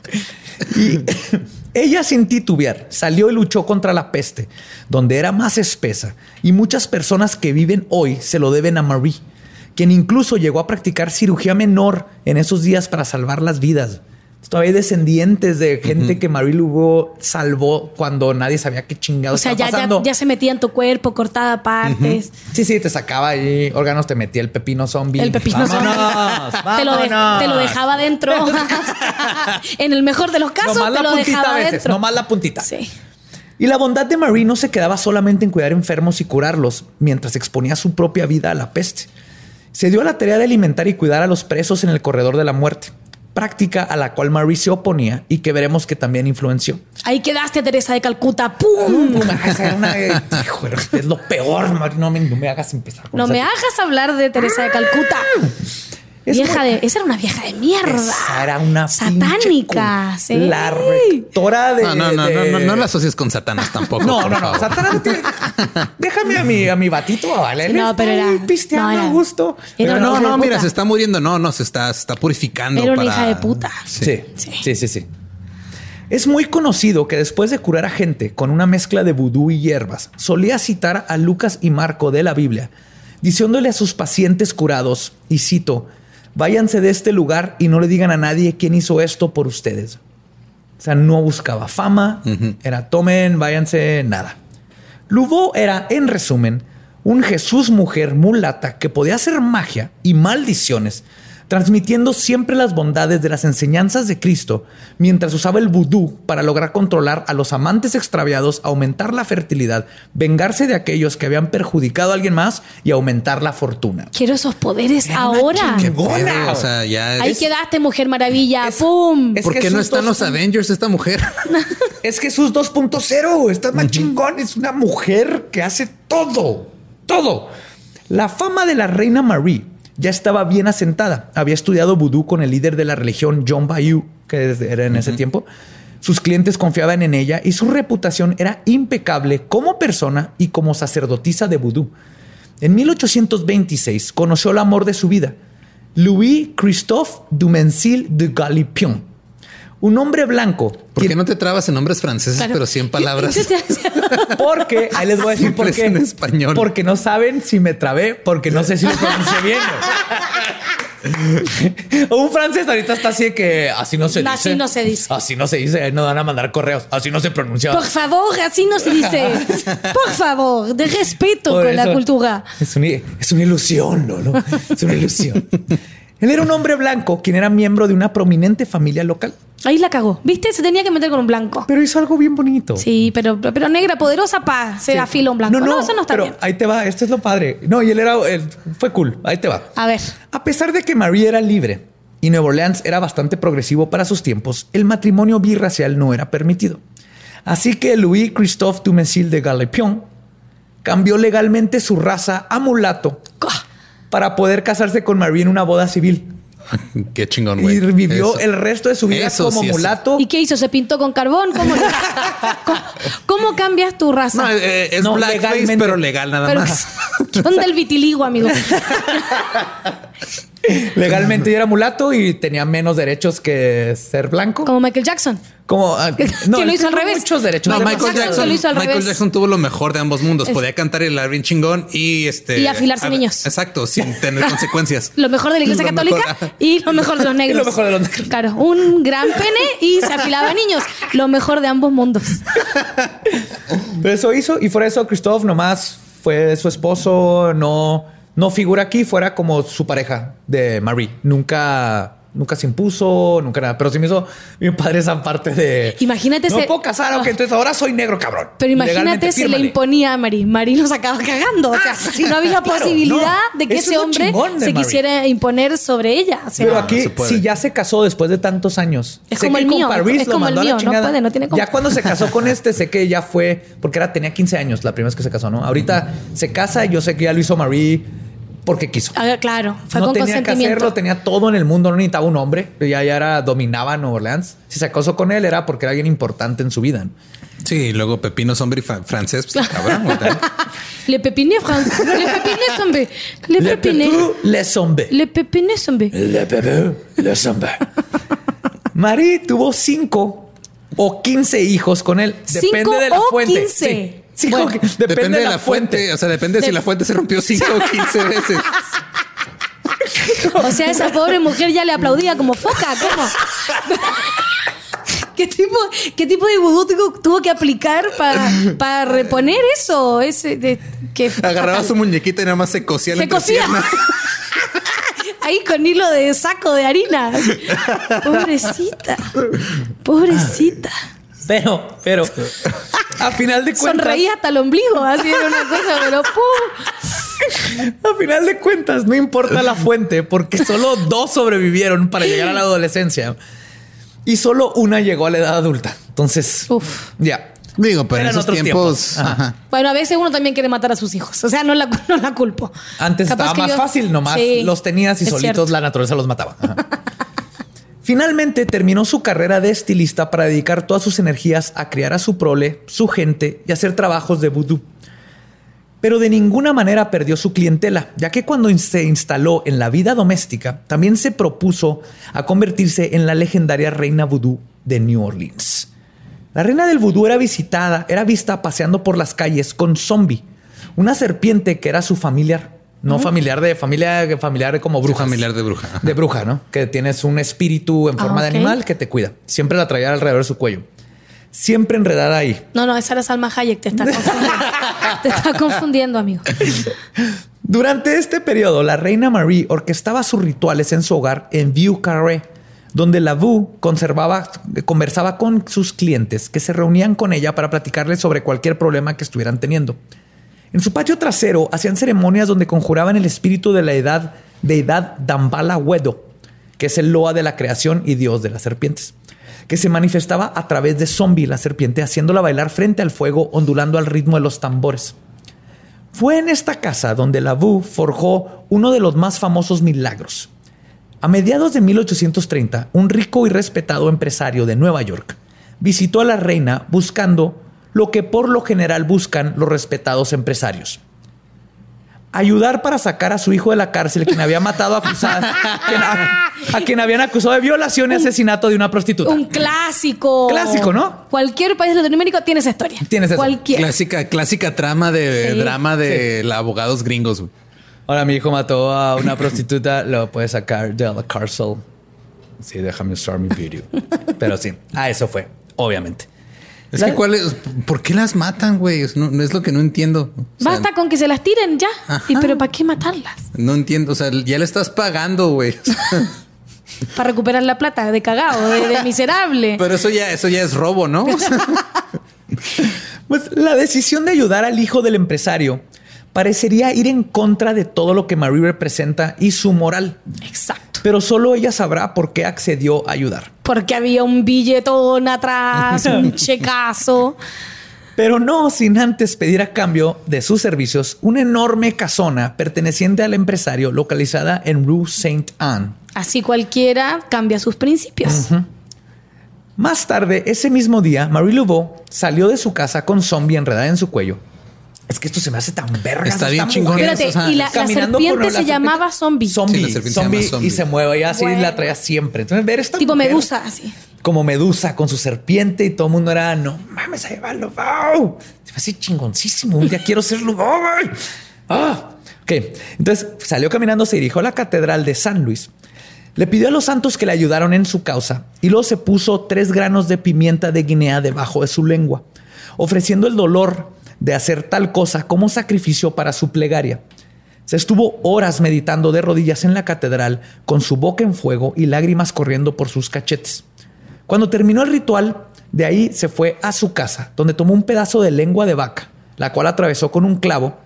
Ella sin titubear salió y luchó contra la peste, donde era más espesa, y muchas personas que viven hoy se lo deben a Marie, quien incluso llegó a practicar cirugía menor en esos días para salvar las vidas. Todavía hay descendientes de gente que Marie Lugo salvó cuando nadie sabía qué chingados O sea, ya, ya, pasando. ya se metía en tu cuerpo, cortada a partes. Sí, sí, te sacaba ahí órganos, te metía el pepino zombie. El pepino Vámonos, Te lo, de- te lo dejaba dentro. en el mejor de los casos, Nomás te la lo puntita dejaba a veces, dentro. nomás la puntita. Sí. Y la bondad de Marie no se quedaba solamente en cuidar enfermos y curarlos, mientras exponía su propia vida a la peste. Se dio a la tarea de alimentar y cuidar a los presos en el corredor de la muerte, práctica a la cual Marie se oponía y que veremos que también influenció. Ahí quedaste, Teresa de Calcuta. ¡Pum! Pum, esa era una- hijo, es lo peor, Marie, no me, no me hagas empezar. con No esa- me hagas hablar de Teresa de Calcuta. Es vieja de, esa era una vieja de mierda. Esa era una satánica. Sí. La rectora de. No, no, no, no, de- no, no la asocies con Satanás tampoco. No, por no, no. favor. Satanás, déjame a mi, a mi batito, vale. No, pero era- pisteando no, era- a gusto. era Pero una no, no, mira, se está muriendo. No, no, se está, se está purificando. Era una para- hija de puta. Sí, Sí. sí, sí, sí. Es muy conocido que después de curar a gente con una mezcla de vudú y hierbas, solía citar a Lucas y Marco de la Biblia, diciéndole a sus pacientes curados, y cito, váyanse de este lugar y no le digan a nadie quién hizo esto por ustedes. O sea, no buscaba fama, era tomen, váyanse, nada. Lubo era, en resumen, un Jesús mujer mulata que podía hacer magia y maldiciones, transmitiendo siempre las bondades de las enseñanzas de Cristo, mientras usaba el vudú para lograr controlar a los amantes extraviados, aumentar la fertilidad, vengarse de aquellos que habían perjudicado a alguien más y aumentar la fortuna. Quiero esos poderes Era ahora. Qué chingona. O sea, ya. Ahí es- quedaste, Mujer Maravilla. es- ¡Pum! es- ¿Por qué no están dos los Avengers esta mujer? Es Jesús 2.0, está más chingón, es una mujer que hace todo, todo. La fama de la reina Marie ya estaba bien asentada. Había estudiado vudú con el líder de la religión John Bayou, que era en ese tiempo. Sus clientes confiaban en ella y su reputación era impecable como persona y como sacerdotisa de vudú. En 1826 conoció el amor de su vida, Louis Christophe Dumensil de Galipion, un hombre blanco. ¿Por qué quien- no te trabas en nombres franceses, Claro. pero 100 palabras? Porque, ahí les voy a decir por qué. en español. Porque no saben si me trabé, porque no sé si lo pronuncié bien. Un francés ahorita está así de que así no se No, dice. así no se dice. Así no se dice. ahí Nos van a mandar correos. Así no se pronuncia. Por favor, así no se dice. Por favor, de respeto Por con la cultura. Es una, es una ilusión, ¿no? ¿no? Es una ilusión. Él era un hombre blanco quien era miembro de una prominente familia local, Ahí la cagó. ¿Viste? Se tenía que meter con un blanco. pero hizo algo bien bonito. Sí, pero, pero negra, poderosa, pa, se Sí. afila un blanco. No, eso no está pero bien. ahí te va, esto es lo padre. No, y él era, él fue cool, ahí te va. A ver. A pesar de que Marie era libre y Nueva Orleans era bastante progresivo para sus tiempos, el matrimonio birracial no era permitido. Así que Louis Christophe Dumézil de Galepion cambió legalmente su raza a mulato para poder casarse con Marie en una boda civil. Qué chingón, Y güey. vivió Eso. el resto de su vida Eso como sí mulato. ¿Y qué hizo? ¿Se pintó con carbón? ¿Cómo, ¿Cómo, cómo cambias tu raza? No, eh, es No, blackface, pero legal nada Pero, más. ¿Dónde el vitiligo, amigo? Legalmente era mulato y tenía menos derechos que ser blanco. Como Michael Jackson. Como ah, no, lo hizo al revés. Muchos derechos. No, Michael Jackson Jackson, lo hizo al Michael revés. Jackson tuvo lo mejor de ambos mundos. Es- Podía cantar y bailar bien chingón y este Y afilarse a- niños. Exacto, sin tener consecuencias. Lo mejor de la iglesia Lo católica mejor. y lo mejor de los negros. lo mejor de los negros. Claro, un gran pene y se afilaba a niños. Lo mejor de ambos mundos. Pero eso hizo y fuera de eso Christoph nomás fue su esposo, no, no figura aquí, fuera como su pareja de Marie. Nunca, nunca se impuso, nunca nada. Pero sí me hizo bien padre esa parte de... Imagínate No puedo casar, ok, entonces ahora soy negro, cabrón. Pero imagínate, se le imponía a Mari. Mari lo sacaba cagando. O sea, si no había claro, posibilidad no. de que Eso ese es hombre se quisiera imponer sobre ella. O sea, Pero aquí, no si ya se casó después de tantos años. Es sé como que el mío, Paris es lo como el mandó a la mío, no puede, no tiene. Ya cuando se casó con este, sé que ya fue, porque era, tenía 15 años la primera vez que se casó, ¿no? Ahorita se casa y yo sé que ya lo hizo Marie porque quiso. ah, claro, fue no con tenía que hacerlo, tenía todo en el mundo, no necesitaba un hombre. Ya, ya era, dominaba Nueva Orleans. Si se casó con él era porque era alguien importante en su vida. ¿no? Sí, y luego Pepino Zombie fa- francés, pues cabrón. Le pepiné, Fran. Le pepiné, zombie. Le Le pepiné. pepeu, le sombe. Le pepiné, zombie. Le pepeu, le sombe. Marie tuvo cinco o 15 hijos con él. ¿Cinco Depende de la o fuente. 15? Sí. Bueno, Depende, de la fuente. O sea, depende de si la fuente se rompió 5 o 15 veces. O sea, esa pobre mujer ya le aplaudía como foca. ¿Cómo? ¿Qué tipo, ¿Qué tipo de vudú tuvo, tuvo que aplicar para, para reponer eso? Ese de, que Agarraba fatal. su muñequita y nada más se cosía la Se cosía. Ahí con hilo de saco de harina. Pobrecita. Pobrecita. Pero, pero, a final de cuentas, Sonreía hasta el ombligo. Así era una cosa, pero ¡pum! a final de cuentas, no importa la fuente, porque solo dos sobrevivieron para llegar a la adolescencia y solo una llegó a la edad adulta. Entonces, Uf. ya. Digo, pero en esos otros tiempos. tiempos. Ajá. ajá. Bueno, a veces uno también quiere matar a sus hijos. O sea, no la, no la culpo. Antes Capaz estaba más yo- fácil, nomás Sí, los tenías y solitos cierto. la naturaleza los mataba. Ajá. Finalmente terminó su carrera de estilista para dedicar todas sus energías a criar a su prole, su gente y hacer trabajos de vudú. Pero de ninguna manera perdió su clientela, ya que cuando se instaló en la vida doméstica, también se propuso a convertirse en la legendaria reina vudú de New Orleans. La reina del vudú era visitada, era vista paseando por las calles con Zombie, una serpiente que era su familiar, no familiar de familia, familiar como bruja. Familiar de bruja. ajá. De bruja, ¿no? Que tienes un espíritu en Ah, forma de animal que te cuida. Siempre la traía alrededor de su cuello. Siempre enredada ahí. No, no, esa era Salma Hayek. Te está confundiendo. te está confundiendo, amigo. Durante este periodo, la reina Marie orquestaba sus rituales en su hogar en Vieux Carré, donde la Vu conservaba, conversaba con sus clientes que se reunían con ella para platicarles sobre cualquier problema que estuvieran teniendo. En su patio trasero hacían ceremonias donde conjuraban el espíritu de la edad, deidad Dambala Wedo, que es el Loa de la creación y dios de las serpientes, que se manifestaba a través de Zombie, la serpiente, haciéndola bailar frente al fuego, ondulando al ritmo de los tambores. Fue en esta casa donde la Vu forjó uno de los más famosos milagros. A mediados de 1830, un rico y respetado empresario de Nueva York visitó a la reina buscando lo que por lo general buscan los respetados empresarios. Ayudar para sacar a su hijo de la cárcel, quien había matado acusada, quien- a, a quien habían acusado de violación y asesinato de una prostituta. Un clásico. Clásico, ¿no? Cualquier país latinoamérico tiene esa historia. Tienes eso. Cualquier. Clásica, clásica trama de Sí. drama de la abogados gringos. güey. Ahora mi hijo mató a una prostituta, lo puede sacar de la cárcel. Sí, déjame usar mi video. Pero sí, a eso fue, obviamente. Es La- que cuál es, ¿por qué las matan, güey? Es, no, no es lo que no entiendo. O sea, Basta con que se las tiren ya. ¿Y pero para qué matarlas? No entiendo. O sea, ya le estás pagando, güey. Para recuperar la plata de cagado, de, de miserable. Pero eso ya, eso ya es robo, ¿no? Pues la decisión de ayudar al hijo del empresario parecería ir en contra de todo lo que Marie representa y su moral. Exacto. Pero solo ella sabrá por qué accedió a ayudar. Porque había un billetón atrás, un checazo. Pero no sin antes pedir a cambio de sus servicios una enorme casona perteneciente al empresario localizada en Rue Saint Anne. Así cualquiera cambia sus principios. Más tarde, ese mismo día, Marie Laveau salió de su casa con zombie enredada en su cuello. Es que esto se me hace tan verga. Está bien chingón. Espérate, o sea, y la, la serpiente se llamaba zombie. Zombie, Sí, la serpiente se zombie, llama zombie. y se mueve y así Bueno. la traía siempre. Entonces, ver esta Tipo mujer medusa, así. Como medusa con su serpiente y todo el mundo era, no mames, ahí va Lubao. Se me hace chingoncísimo. Un día quiero ser Lubao. güey. Ah, ok. Entonces salió caminando, se dirigió a la catedral de San Luis. Le pidió a los santos que le ayudaron en su causa y luego se puso tres granos de pimienta de Guinea debajo de su lengua, ofreciendo el dolor de hacer tal cosa como sacrificio para su plegaria. Se estuvo horas meditando de rodillas en la catedral con su boca en fuego y lágrimas corriendo por sus cachetes. Cuando terminó el ritual, de ahí se fue a su casa, donde tomó un pedazo de lengua de vaca, la cual atravesó con un clavo,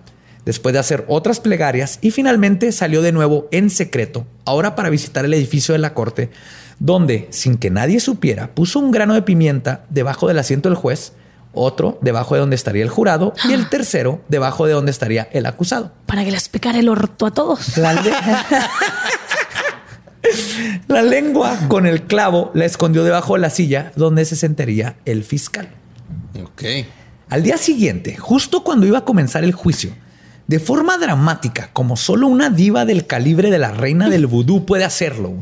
después de hacer otras plegarias, y finalmente salió de nuevo en secreto, ahora para visitar el edificio de la corte, donde, sin que nadie supiera, puso un grano de pimienta debajo del asiento del juez, otro debajo de donde estaría el jurado y el tercero debajo de donde estaría el acusado. Para que les picara el orto a todos. La, le- La lengua con el clavo la escondió debajo de la silla donde se sentaría el fiscal. ok. Al día siguiente, justo cuando iba a comenzar el juicio, de forma dramática, como solo una diva del calibre de la reina del vudú puede hacerlo,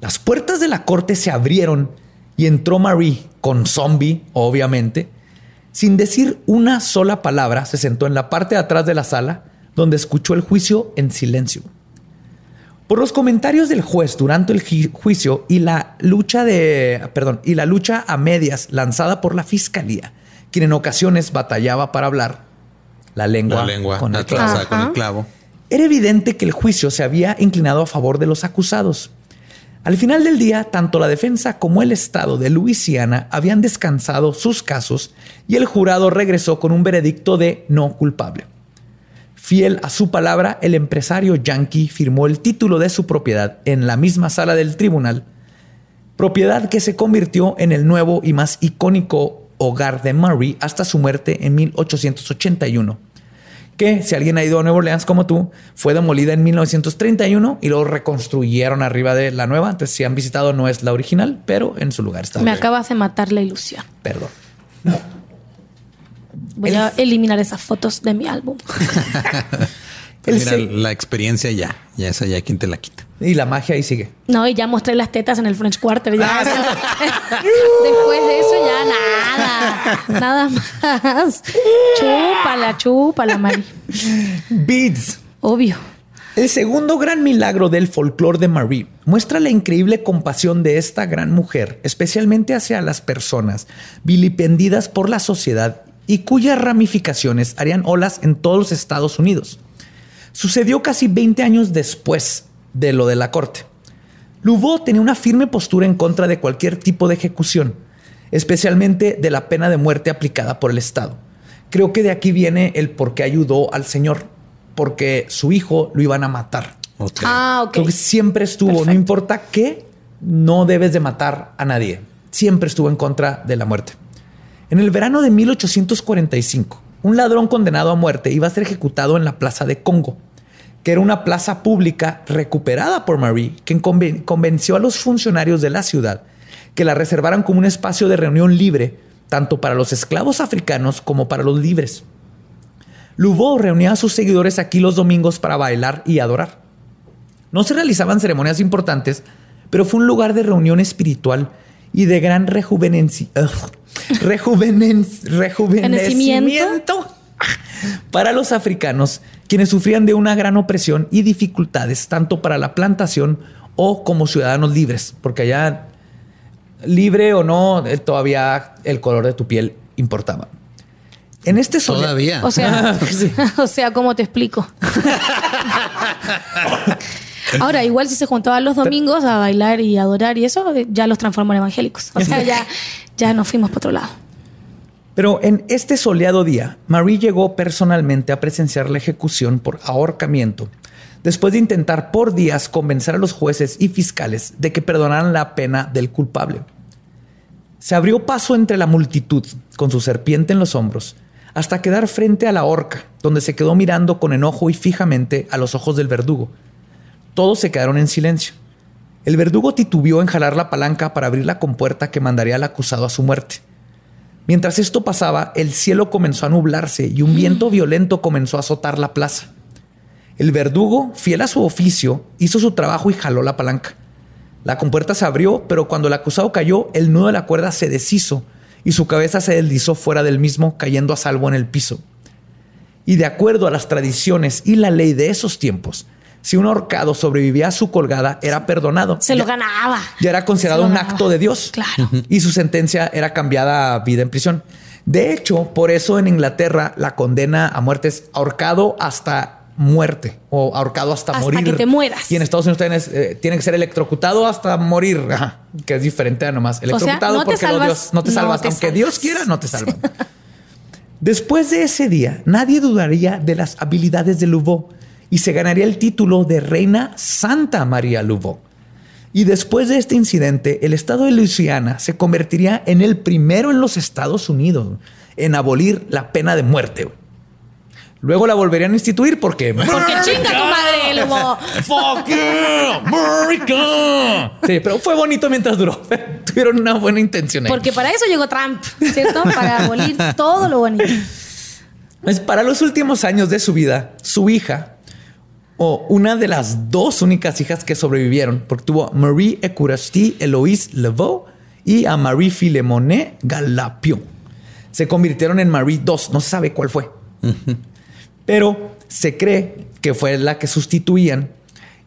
las puertas de la corte se abrieron y entró Marie con zombie, obviamente. Sin decir una sola palabra, se sentó en la parte de atrás de la sala, donde escuchó el juicio en silencio. Por los comentarios del juez durante el juicio y la lucha de, perdón, y la lucha a medias lanzada por la fiscalía, quien en ocasiones batallaba para hablar la lengua, La lengua con el clavo. atravesada con el clavo. Era evidente que el juicio se había inclinado a favor de los acusados. Al final del día, tanto la defensa como el Estado de Luisiana habían descansado sus casos y el jurado regresó con un veredicto de no culpable. Fiel a su palabra, el empresario yankee firmó el título de su propiedad en la misma sala del tribunal, propiedad que se convirtió en el nuevo y más icónico hogar de Murray hasta su muerte en 1881 que si alguien ha ido a Nueva Orleans como tú, fue demolida en 1931 y luego reconstruyeron arriba de la nueva. Entonces, si han visitado, no es la original, pero en su lugar está. Me acabas de matar la ilusión. Perdón. Voy a eliminar esas fotos de mi álbum. Mira, la experiencia ya, ya esa ya quien te la quita. Y la magia ahí sigue. No, y ya mostré las tetas en el French Quarter. Ya, Ah, Después de eso ya nada. Nada más. Chúpala, chúpala, Mari. Beads. Obvio. El segundo gran milagro del folclore de Marie muestra la increíble compasión de esta gran mujer, especialmente hacia las personas vilipendidas por la sociedad y cuyas ramificaciones harían olas en todos los Estados Unidos. Sucedió casi 20 años después de lo de la corte. Lubot tenía una firme postura en contra de cualquier tipo de ejecución, especialmente de la pena de muerte aplicada por el Estado. Creo que de aquí viene el por qué ayudó al Señor, porque su hijo lo iban a matar. Ah, ok. Creo que siempre estuvo, no importa qué, no debes de matar a nadie. Siempre estuvo en contra de la muerte. En el verano de 1845, un ladrón condenado a muerte iba a ser ejecutado en la Plaza de Congo, que era una plaza pública recuperada por Marie, quien conven- convenció a los funcionarios de la ciudad que la reservaran como un espacio de reunión libre, tanto para los esclavos africanos como para los libres. Lubó reunía a sus seguidores aquí los domingos para bailar y adorar. No se realizaban ceremonias importantes, pero fue un lugar de reunión espiritual y de gran rejuvenecimiento para los africanos, quienes sufrían de una gran opresión y dificultades, tanto para la plantación o como ciudadanos libres, porque allá libre o no, eh, todavía el color de tu piel importaba. En este sole- Todavía. O sea, Sí. o sea, ¿cómo te explico? Ahora, igual si se juntaban los domingos a bailar y adorar y eso, ya los transformó en evangélicos. O sea, ya, ya nos fuimos para otro lado. Pero en este soleado día, Marie llegó personalmente a presenciar la ejecución por ahorcamiento, después de intentar por días convencer a los jueces y fiscales de que perdonaran la pena del culpable. Se abrió paso entre la multitud, con su serpiente en los hombros, hasta quedar frente a la horca, donde se quedó mirando con enojo y fijamente a los ojos del verdugo. Todos se quedaron en silencio. El verdugo titubeó en jalar la palanca para abrir la compuerta que mandaría al acusado a su muerte. Mientras esto pasaba, el cielo comenzó a nublarse y un viento violento comenzó a azotar la plaza. El verdugo, fiel a su oficio, hizo su trabajo y jaló la palanca. La compuerta se abrió, pero cuando el acusado cayó, el nudo de la cuerda se deshizo y su cabeza se deslizó fuera del mismo, cayendo a salvo en el piso. Y de acuerdo a las tradiciones y la ley de esos tiempos, si un ahorcado sobrevivía a su colgada, era perdonado. Se lo ganaba. ya era considerado un acto de Dios. Claro. Y su sentencia era cambiada a vida en prisión. De hecho, por eso en Inglaterra la condena a muerte es ahorcado hasta muerte o ahorcado hasta, Hasta morir. que te mueras. Y en Estados Unidos también es, eh, tiene que ser electrocutado hasta morir, Ajá. que es diferente a nomás. Electrocutado no te porque salvas, Dios no te no salvas. te Aunque salvas. Dios quiera, no te salvan. Después de ese día, nadie dudaría de las habilidades de Louveau y se ganaría el título de Reina Santa María Louveau. Y después de este incidente, el estado de Luisiana se convertiría en el primero en los Estados Unidos en abolir la pena de muerte. Luego la volverían a instituir porque... Porque chinga tu madre, Lobo. ¡Fuck yeah! ¡America! Sí, pero fue bonito mientras duró. Tuvieron una buena intención ahí. Porque para eso llegó Trump, ¿cierto? Para abolir todo lo bonito. Pues para los últimos años de su vida, su hija, o una de las dos únicas hijas que sobrevivieron, porque tuvo a Marie Ecurasti Eloise Leveau y a Marie Philemone Galapion. Se convirtieron en Marie II, no se sabe cuál fue. Pero se cree que fue la que sustituían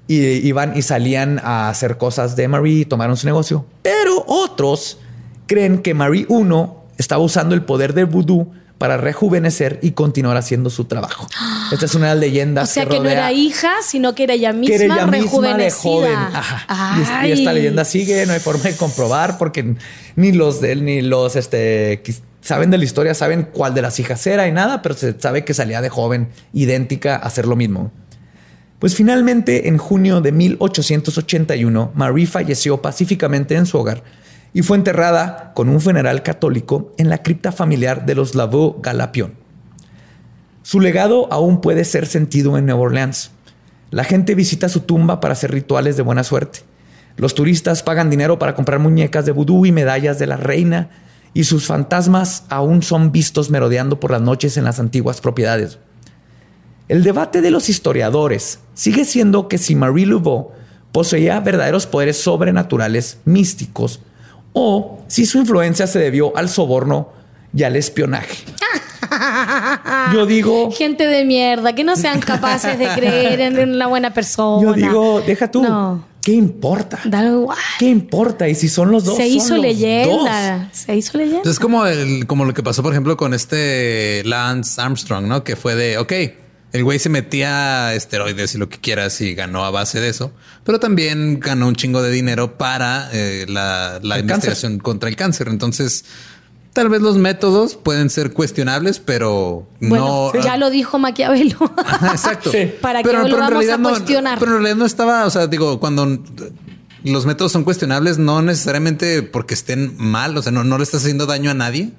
y iban y salían a hacer cosas de Marie y tomaron su negocio. Pero otros creen que Marie I estaba usando el poder del vudú para rejuvenecer y continuar haciendo su trabajo. Esta es una de las leyendas O sea que no rodea- era hija, sino que era ella misma que era ella misma de rejuvenecida. joven. Ajá. Y, es- y esta leyenda sigue, no hay forma de comprobar porque ni los de él ni los este saben de la historia saben cuál de las hijas era y nada, pero se sabe que salía de joven idéntica a hacer lo mismo. Pues finalmente, en junio de 1881, Marie falleció pacíficamente en su hogar y fue enterrada con un funeral católico en la cripta familiar de los Lavaux Galapion. Su legado aún puede ser sentido en Nueva Orleans. La gente visita su tumba para hacer rituales de buena suerte. Los turistas pagan dinero para comprar muñecas de vudú y medallas de la reina, y sus fantasmas aún son vistos merodeando por las noches en las antiguas propiedades. El debate de los historiadores sigue siendo que si Marie Laveau poseía verdaderos poderes sobrenaturales místicos o si su influencia se debió al soborno y al espionaje. Yo digo, Gente de mierda, que no sean capaces de creer en una buena persona. yo digo, deja tú. No. ¿Qué importa? Da igual. ¿Qué importa? Y si son los dos. Se son hizo los leyenda. Se hizo leyenda. Es como, el, como lo que pasó, por ejemplo, con este Lance Armstrong, ¿no? Que fue de, ok, el güey se metía esteroides y lo que quieras y ganó a base de eso, pero también ganó un chingo de dinero para eh, la, la investigación contra el cáncer. Entonces, tal vez los métodos pueden ser cuestionables, pero Bueno, no... ya lo dijo Maquiavelo. Ajá, exacto. ¿Para qué lo vamos a no, cuestionar? pero en realidad no estaba, o sea, digo, cuando los métodos son cuestionables, no necesariamente porque estén mal, o sea, no, no le estás haciendo daño a nadie,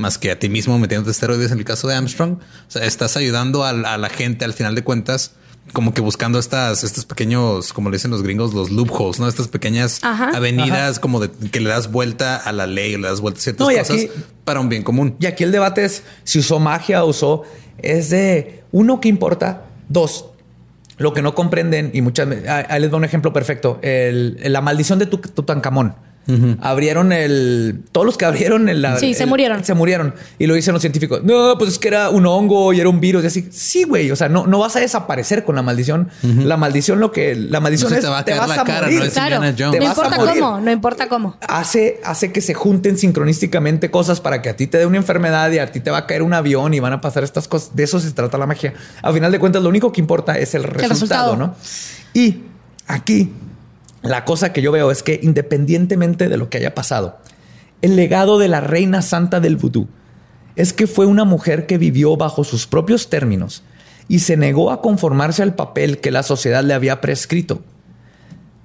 más que a ti mismo metiéndote esteroides en el caso de Armstrong. O sea, estás ayudando a, a la gente al final de cuentas, como que buscando estas, estos pequeños, como le dicen los gringos, los loopholes, ¿no? Estas pequeñas Ajá. avenidas como de que le das vuelta a la ley, le das vuelta a ciertas No, cosas aquí- para un bien común. Y aquí el debate es si usó magia o usó. Es de uno, ¿qué importa? Dos, lo que no comprenden y muchas. Ahí ahí les doy un ejemplo perfecto. El- la maldición de Abrieron el. Todos los que abrieron el. Sí, se el- murieron. Se murieron. Y lo dicen los científicos. No, pues es que era un hongo y era un virus. Y así. Sí, güey. O sea, no, no vas a desaparecer con la maldición. La maldición, lo que. La maldición No es. te va a caer vas la cara, morir. no Claro. Te a importa morir. cómo, no importa cómo. hace, hace que se junten sincronísticamente cosas para que a ti te dé una enfermedad y a ti te va a caer un avión y van a pasar estas cosas. De eso se trata la magia. A final de cuentas, lo único que importa es el resultado, resultado. ¿no? Y aquí, la cosa que yo veo es que independientemente de lo que haya pasado, el legado de la reina santa del vudú es que fue una mujer que vivió bajo sus propios términos y se negó a conformarse al papel que la sociedad le había prescrito.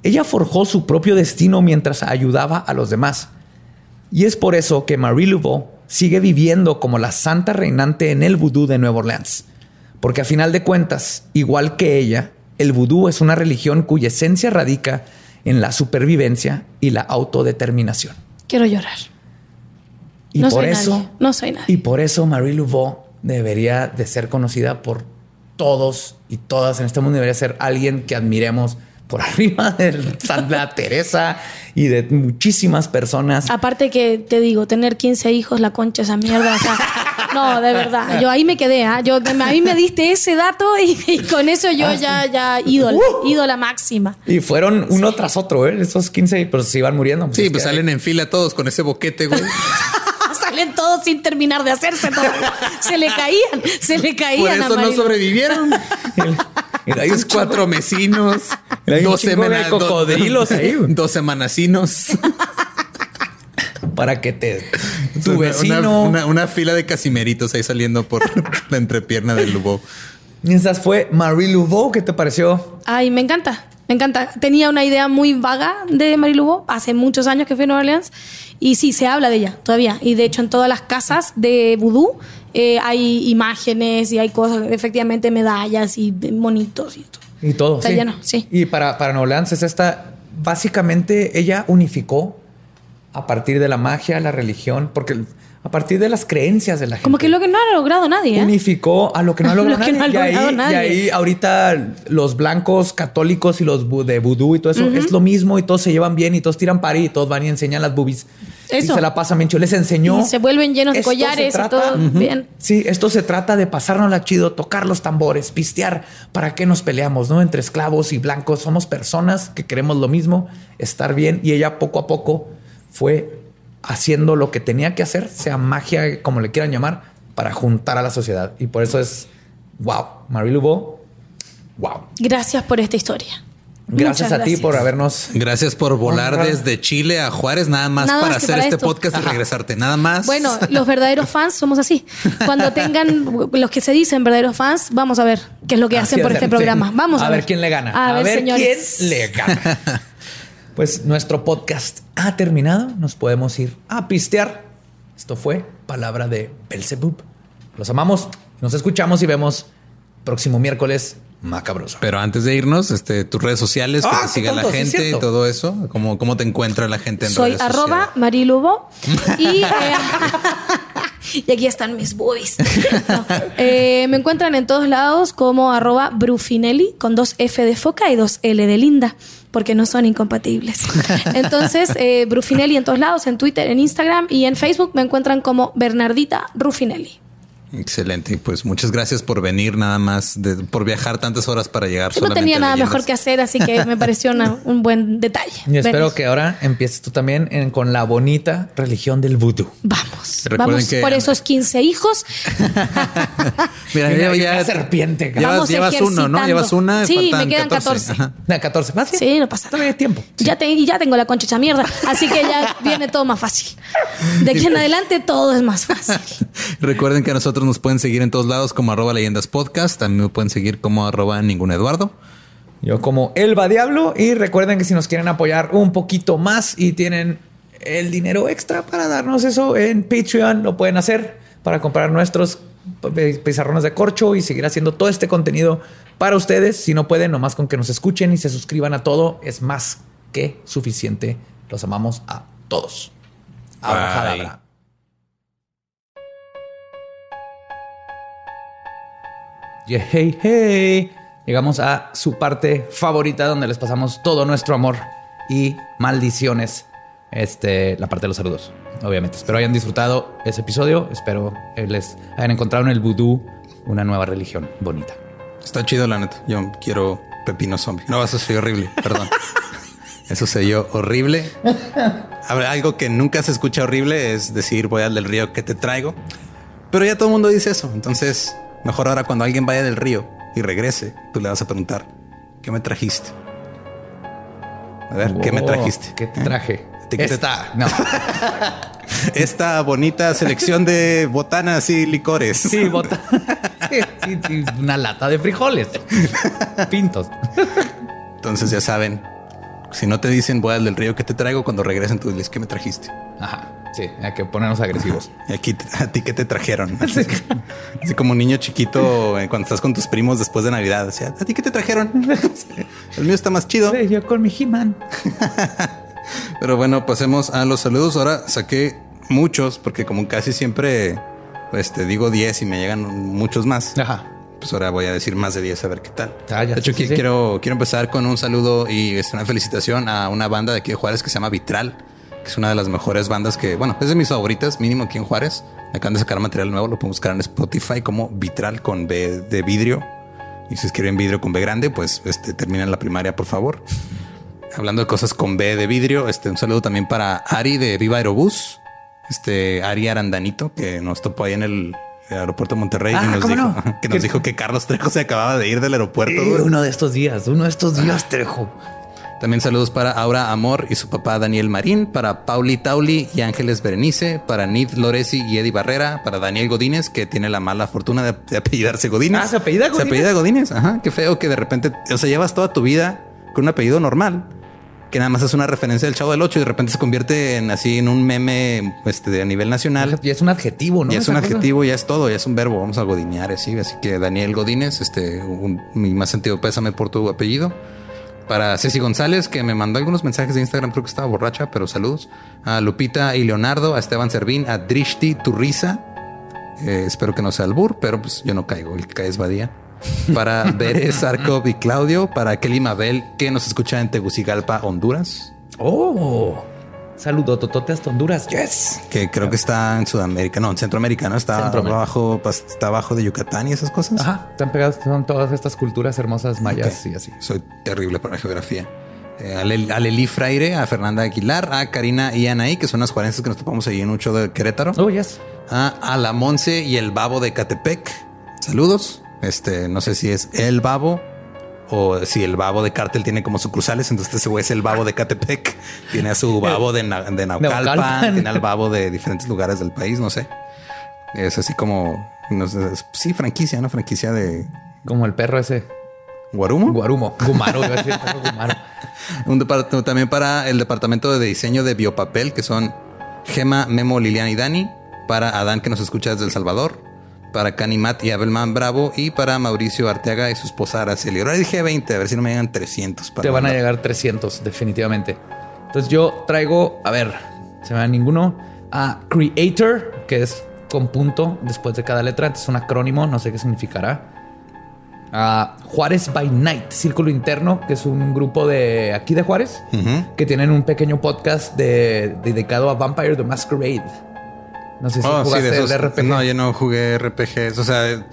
Ella forjó su propio destino mientras ayudaba a los demás. Y es por eso que Marie Laveau sigue viviendo como la santa reinante en el vudú de Nueva Orleans. Porque a final de cuentas, igual que ella, el vudú es una religión cuya esencia radica en la supervivencia y la autodeterminación. Quiero llorar. Y no por soy eso, nadie. No soy nadie. y por eso Marie Laveau debería de ser conocida por todos y todas en este mundo. Debería ser alguien que admiremos por arriba de Santa Teresa y de muchísimas personas. Aparte que te digo, tener 15 hijos, la concha esa mierda. o sea, no, de verdad. Yo ahí me quedé, ¿ah? Yo a mí me diste ese dato y, y con eso yo ya, ya ídola, ídola máxima. Y fueron uno tras otro, ¿eh? Esos 15, pero se iban muriendo. Sí, es pues salen en fila todos con ese boquete, güey. Salen todos sin terminar de hacerse todo. Se le caían, se le caían. Por a eso no sobrevivieron. Hay cuatro mesinos, dos semanas, cocodrilos ahí, güey. dos semanasinos, para que te tu Una- vecino. una, una- una fila de casimeritos ahí saliendo por la entrepierna del Lubo. Y Esa fue Marie Laveau. ¿Qué te pareció? Ay, me encanta, me encanta. Tenía una idea muy vaga de Marilubo hace muchos años que fui a Nueva Orleans y sí, se habla de ella todavía. Y de hecho en todas las casas de vudú eh, hay imágenes y hay cosas, efectivamente medallas y monitos y todo. Y todo. Está sí. lleno, sí. Y para, para es esta. Básicamente, ella unificó a partir de la magia, la religión, porque a partir de las creencias de la gente. Como que lo que no ha logrado nadie. ¿eh? unificó a lo que no ha logrado Lo nadie. no ha y, ahí, nadie. y ahí ahorita los blancos católicos y los de vudú y todo eso es lo mismo y todos se llevan bien y todos tiran pari y todos van y enseñan las boobies. Y Eso. se la pasan bien. Les enseñó. Y se vuelven llenos de collares y todo bien. Sí, esto se trata de pasárnosla chido, tocar los tambores, pistear. ¿Para qué nos peleamos, no? Entre esclavos y blancos. Somos personas que queremos lo mismo, estar bien. Y ella poco a poco fue haciendo lo que tenía que hacer, sea magia, como le quieran llamar, para juntar a la sociedad. Y por eso es wow. Marie Laveau, wow. Gracias por esta historia. Gracias Muchas a ti gracias. por habernos. Gracias por volar desde Chile a Juárez, nada más Nada para más hacer para este esto. podcast y regresarte. Nada más. Bueno, los verdaderos fans somos así. Cuando tengan los que se dicen verdaderos fans, vamos a ver qué es lo que hacen por es, este programa. Vamos a, a ver quién le gana. A, ver, señores. quién le gana. pues nuestro podcast ha terminado. Nos podemos ir a pistear. Esto fue Palabra de Belzebub. Los amamos. Nos escuchamos y vemos próximo miércoles macabroso. Pero antes de irnos, este, tus redes sociales, que Ah, te siga la tonto, gente y todo eso. ¿Cómo, ¿Cómo te encuentra la gente en Soy redes arroba sociales? marilubo y, eh, y aquí están mis boobies. No, eh, me encuentran en todos lados como arroba brufinelli con dos F de foca y dos L de linda porque no son incompatibles. Entonces, eh, Brufinelli en todos lados, en Twitter, en Instagram y en Facebook me encuentran como Bernardita Rufinelli. Excelente. Y pues muchas gracias por venir nada más, de- por viajar tantas horas para llegar No solamente tenía nada Leyendas. mejor que hacer, así que me pareció una- un buen detalle. Y espero Venir. que ahora empieces tú también en- con la bonita religión del vudú. Vamos, Recuerden vamos que- por esos 15 hijos. Mira, Y ya, una- y ya- una serpiente. cabrón. llevas, llevas uno, ¿no? Llevas una. Sí, me quedan 14. Ajá. La 14. ¿Más bien? Sí, no pasa Todavía hay nada. tiempo. Ya, te- y ya tengo la concha hecha mierda, así que ya viene todo más fácil. De aquí en adelante todo es más fácil. Recuerden que a nosotros nos pueden seguir en todos lados como arroba leyendas podcast. También me pueden seguir como arroba ningún Eduardo. Yo como Elba Diablo. Y recuerden que si nos quieren apoyar un poquito más y tienen el dinero extra para darnos eso en Patreon, lo pueden hacer para comprar nuestros pizarrones de corcho y seguir haciendo todo este contenido para ustedes. Si no pueden, nomás con que nos escuchen y se suscriban a todo, es más que suficiente. Los amamos a todos. Yeah, hey, hey. Llegamos a su parte favorita donde les pasamos todo nuestro amor y maldiciones este, la parte de los saludos, obviamente. Espero hayan disfrutado ese episodio. Espero eh, les hayan encontrado en el vudú una nueva religión bonita. Está chido, la neta. Yo quiero pepino zombie. No, eso sería horrible. Perdón. Eso se oyó horrible. Algo que nunca se escucha horrible es decir voy al del río que te traigo. Pero ya todo el mundo dice eso. Entonces, mejor ahora cuando alguien vaya del río y regrese, tú le vas a preguntar ¿qué me trajiste? A ver, ¿qué me Wow, trajiste? ¿Qué te ¿Eh? traje? ¿Qué te- Esta. No. Esta bonita selección de botanas y licores. Sí, bota. Y- y una lata de frijoles. Pintos. Entonces ya saben, si no te dicen voy al del río que te traigo, cuando regresen tú diles ¿qué me trajiste? Ajá. Sí, hay que ponernos agresivos. Y aquí a ti qué te trajeron. Así, así como un niño chiquito eh, cuando estás con tus primos después de Navidad. Decía, a ti qué te trajeron. El mío está más chido. Sí, yo con mi He-Man. Pero bueno, pasemos a los saludos. Ahora saqué muchos porque como casi siempre pues te digo 10 y me llegan muchos más. Ajá. Pues ahora voy a decir más de 10 a ver qué tal. Ah, de hecho, sí, quiero, quiero empezar con un saludo y una felicitación a una banda de aquí de Juárez que se llama Vitral, que es una de las mejores bandas que, bueno, es de mis favoritas, mínimo aquí en Juárez. Acaban de sacar material nuevo, lo pueden buscar en Spotify como Vitral con B de vidrio. Y si escriben vidrio con B grande, pues este, terminen la primaria, por favor. Hablando de cosas con B de vidrio, este, un saludo también para Ari de Viva Aerobús, este Ari Arandanito, que nos topó ahí en el aeropuerto de Monterrey Ah, y nos, ¿cómo dijo, no? que nos dijo que Carlos Trejo se acababa de ir del aeropuerto. Eh, uno de estos días, uno de estos días, Trejo. También saludos para Aura Amor y su papá Daniel Marín, para Pauli Tauli y Ángeles Berenice, para Nid Loresi y Eddie Barrera, para Daniel Godínez, que tiene la mala fortuna de, de apellidarse Godínez. Ah, ¿se apellida Se Godínez? apellida Godínez, ajá. Qué feo que de repente, o sea, llevas toda tu vida con un apellido normal, que nada más es una referencia del Chavo del Ocho y de repente se convierte en así en un meme este, a nivel nacional. Y es un adjetivo, ¿no? Ya es un cosa. adjetivo, ya es todo, ya es un verbo. Vamos a godinear así. Así que Daniel Godínez, este, un- mi más sentido pésame por tu apellido. Para Ceci González, que me mandó algunos mensajes de Instagram, creo que estaba borracha, pero saludos. A Lupita y Leonardo, a Esteban Servín, a Drishti Turriza. Eh, espero que no sea albur, pero pues yo no caigo, el que cae es Badía. Para Bere Sarkov y Claudio, para Kelly Mabel, que nos escucha en Tegucigalpa, Honduras, Oh, saludo totote hasta Honduras. Yes. que creo que está en Sudamérica, no, en Centroamérica, ¿no? Está Centroamérica. abajo, pas- está abajo de Yucatán y esas cosas. Ajá, están pegados, son todas estas culturas hermosas mayas Ok. y así. Soy terrible para la geografía. Eh, a, Lel- a Leli Fraire, a Fernanda Aguilar, a Karina y Anaí, que son las juarenses que nos topamos ahí en un show de Querétaro. Oh, yes. A, a la Monse y el Babo de Catepec. Saludos. Este, no sé si es el Babo o si el Babo de Cártel tiene como sucursales. Entonces ese güey es el Babo de Catepec. Tiene a su Babo de, Na- de Naucalpan, tiene al Babo de diferentes lugares del país, no sé. Es así como, no sé, es- sí, franquicia, ¿no? Franquicia de Como el perro ese. Guarumo. Guarumo. Gumaro. iba a decir, perro Gumaro. Un departamento también para el departamento de diseño de biopapel, que son Gema, Memo, Liliana y Dani. Para Adán, que nos escucha desde El Salvador. Para Canimat y Abelman Bravo. Y para Mauricio Arteaga y su esposa Araceli. Ahora dije 20, a ver si no me llegan 300. Para Te van a mandar. llegar 300, definitivamente. Entonces yo traigo, a ver, se me da ninguno, a Creator, que es con punto después de cada letra. Es un acrónimo, no sé qué significará. A Juárez by Night, Círculo Interno, que es un grupo de aquí de Juárez, que tienen un pequeño podcast de- dedicado a Vampire the Masquerade. No sé si Oh, sí, jugaste de esos- el RPG. No, yo no jugué RPGs. O sea,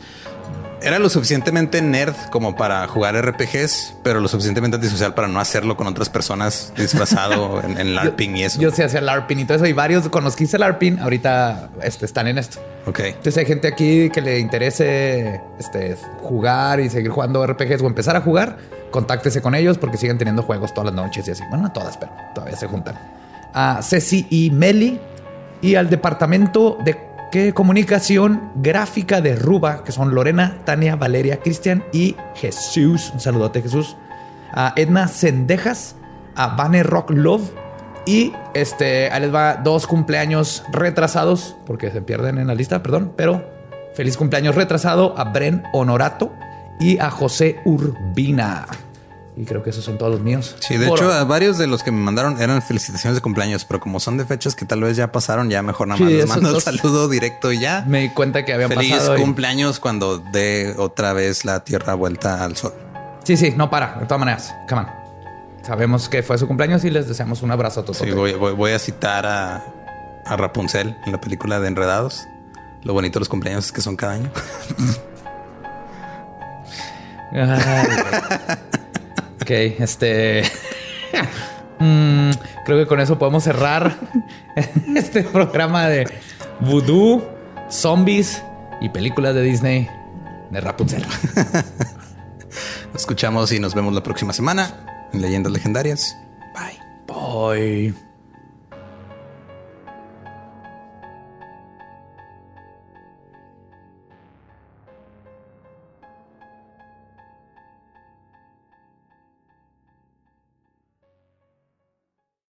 era lo suficientemente nerd como para jugar RPGs, pero lo suficientemente antisocial para no hacerlo con otras personas disfrazado en, en LARPing y eso. Yo sí hacía LARPing y todo eso. Y varios con los que hice LARPing ahorita este, están en esto. ok. Entonces hay gente aquí que le interese este, jugar y seguir jugando RPGs o empezar a jugar, contáctese con ellos porque siguen teniendo juegos todas las noches y así. Bueno, no todas, pero todavía se juntan. A Ceci y Meli y al departamento de ¿qué? comunicación gráfica de Ruba, que son Lorena, Tania, Valeria, Cristian y Jesús. Un saludote, Jesús. A Edna Sendejas, a Vane Rock Love y este, les va dos cumpleaños retrasados, porque se pierden en la lista, perdón, pero feliz cumpleaños retrasado a Bren Honorato y a José Urbina. Y creo que esos son todos los míos. Sí, de Por- hecho, a varios de los que me mandaron eran felicitaciones de cumpleaños, pero como son de fechas que tal vez ya pasaron, ya mejor nada Sí, más les mando el dos. saludo directo y ya. me di cuenta que habían Feliz pasado. y- cumpleaños cuando dé otra vez la tierra vuelta al sol. Sí, sí, no para, de todas maneras. Come on. sabemos que fue su cumpleaños y les deseamos un abrazo a todos. Sí, voy, voy- voy a citar a, a Rapunzel en la película de Enredados. Lo bonito de los cumpleaños es que son cada año. este. Mm, creo que con eso podemos cerrar este programa de vudú, zombies y películas de Disney de Rapunzel. Nos escuchamos y nos vemos la próxima semana en Leyendas Legendarias. Bye. Bye.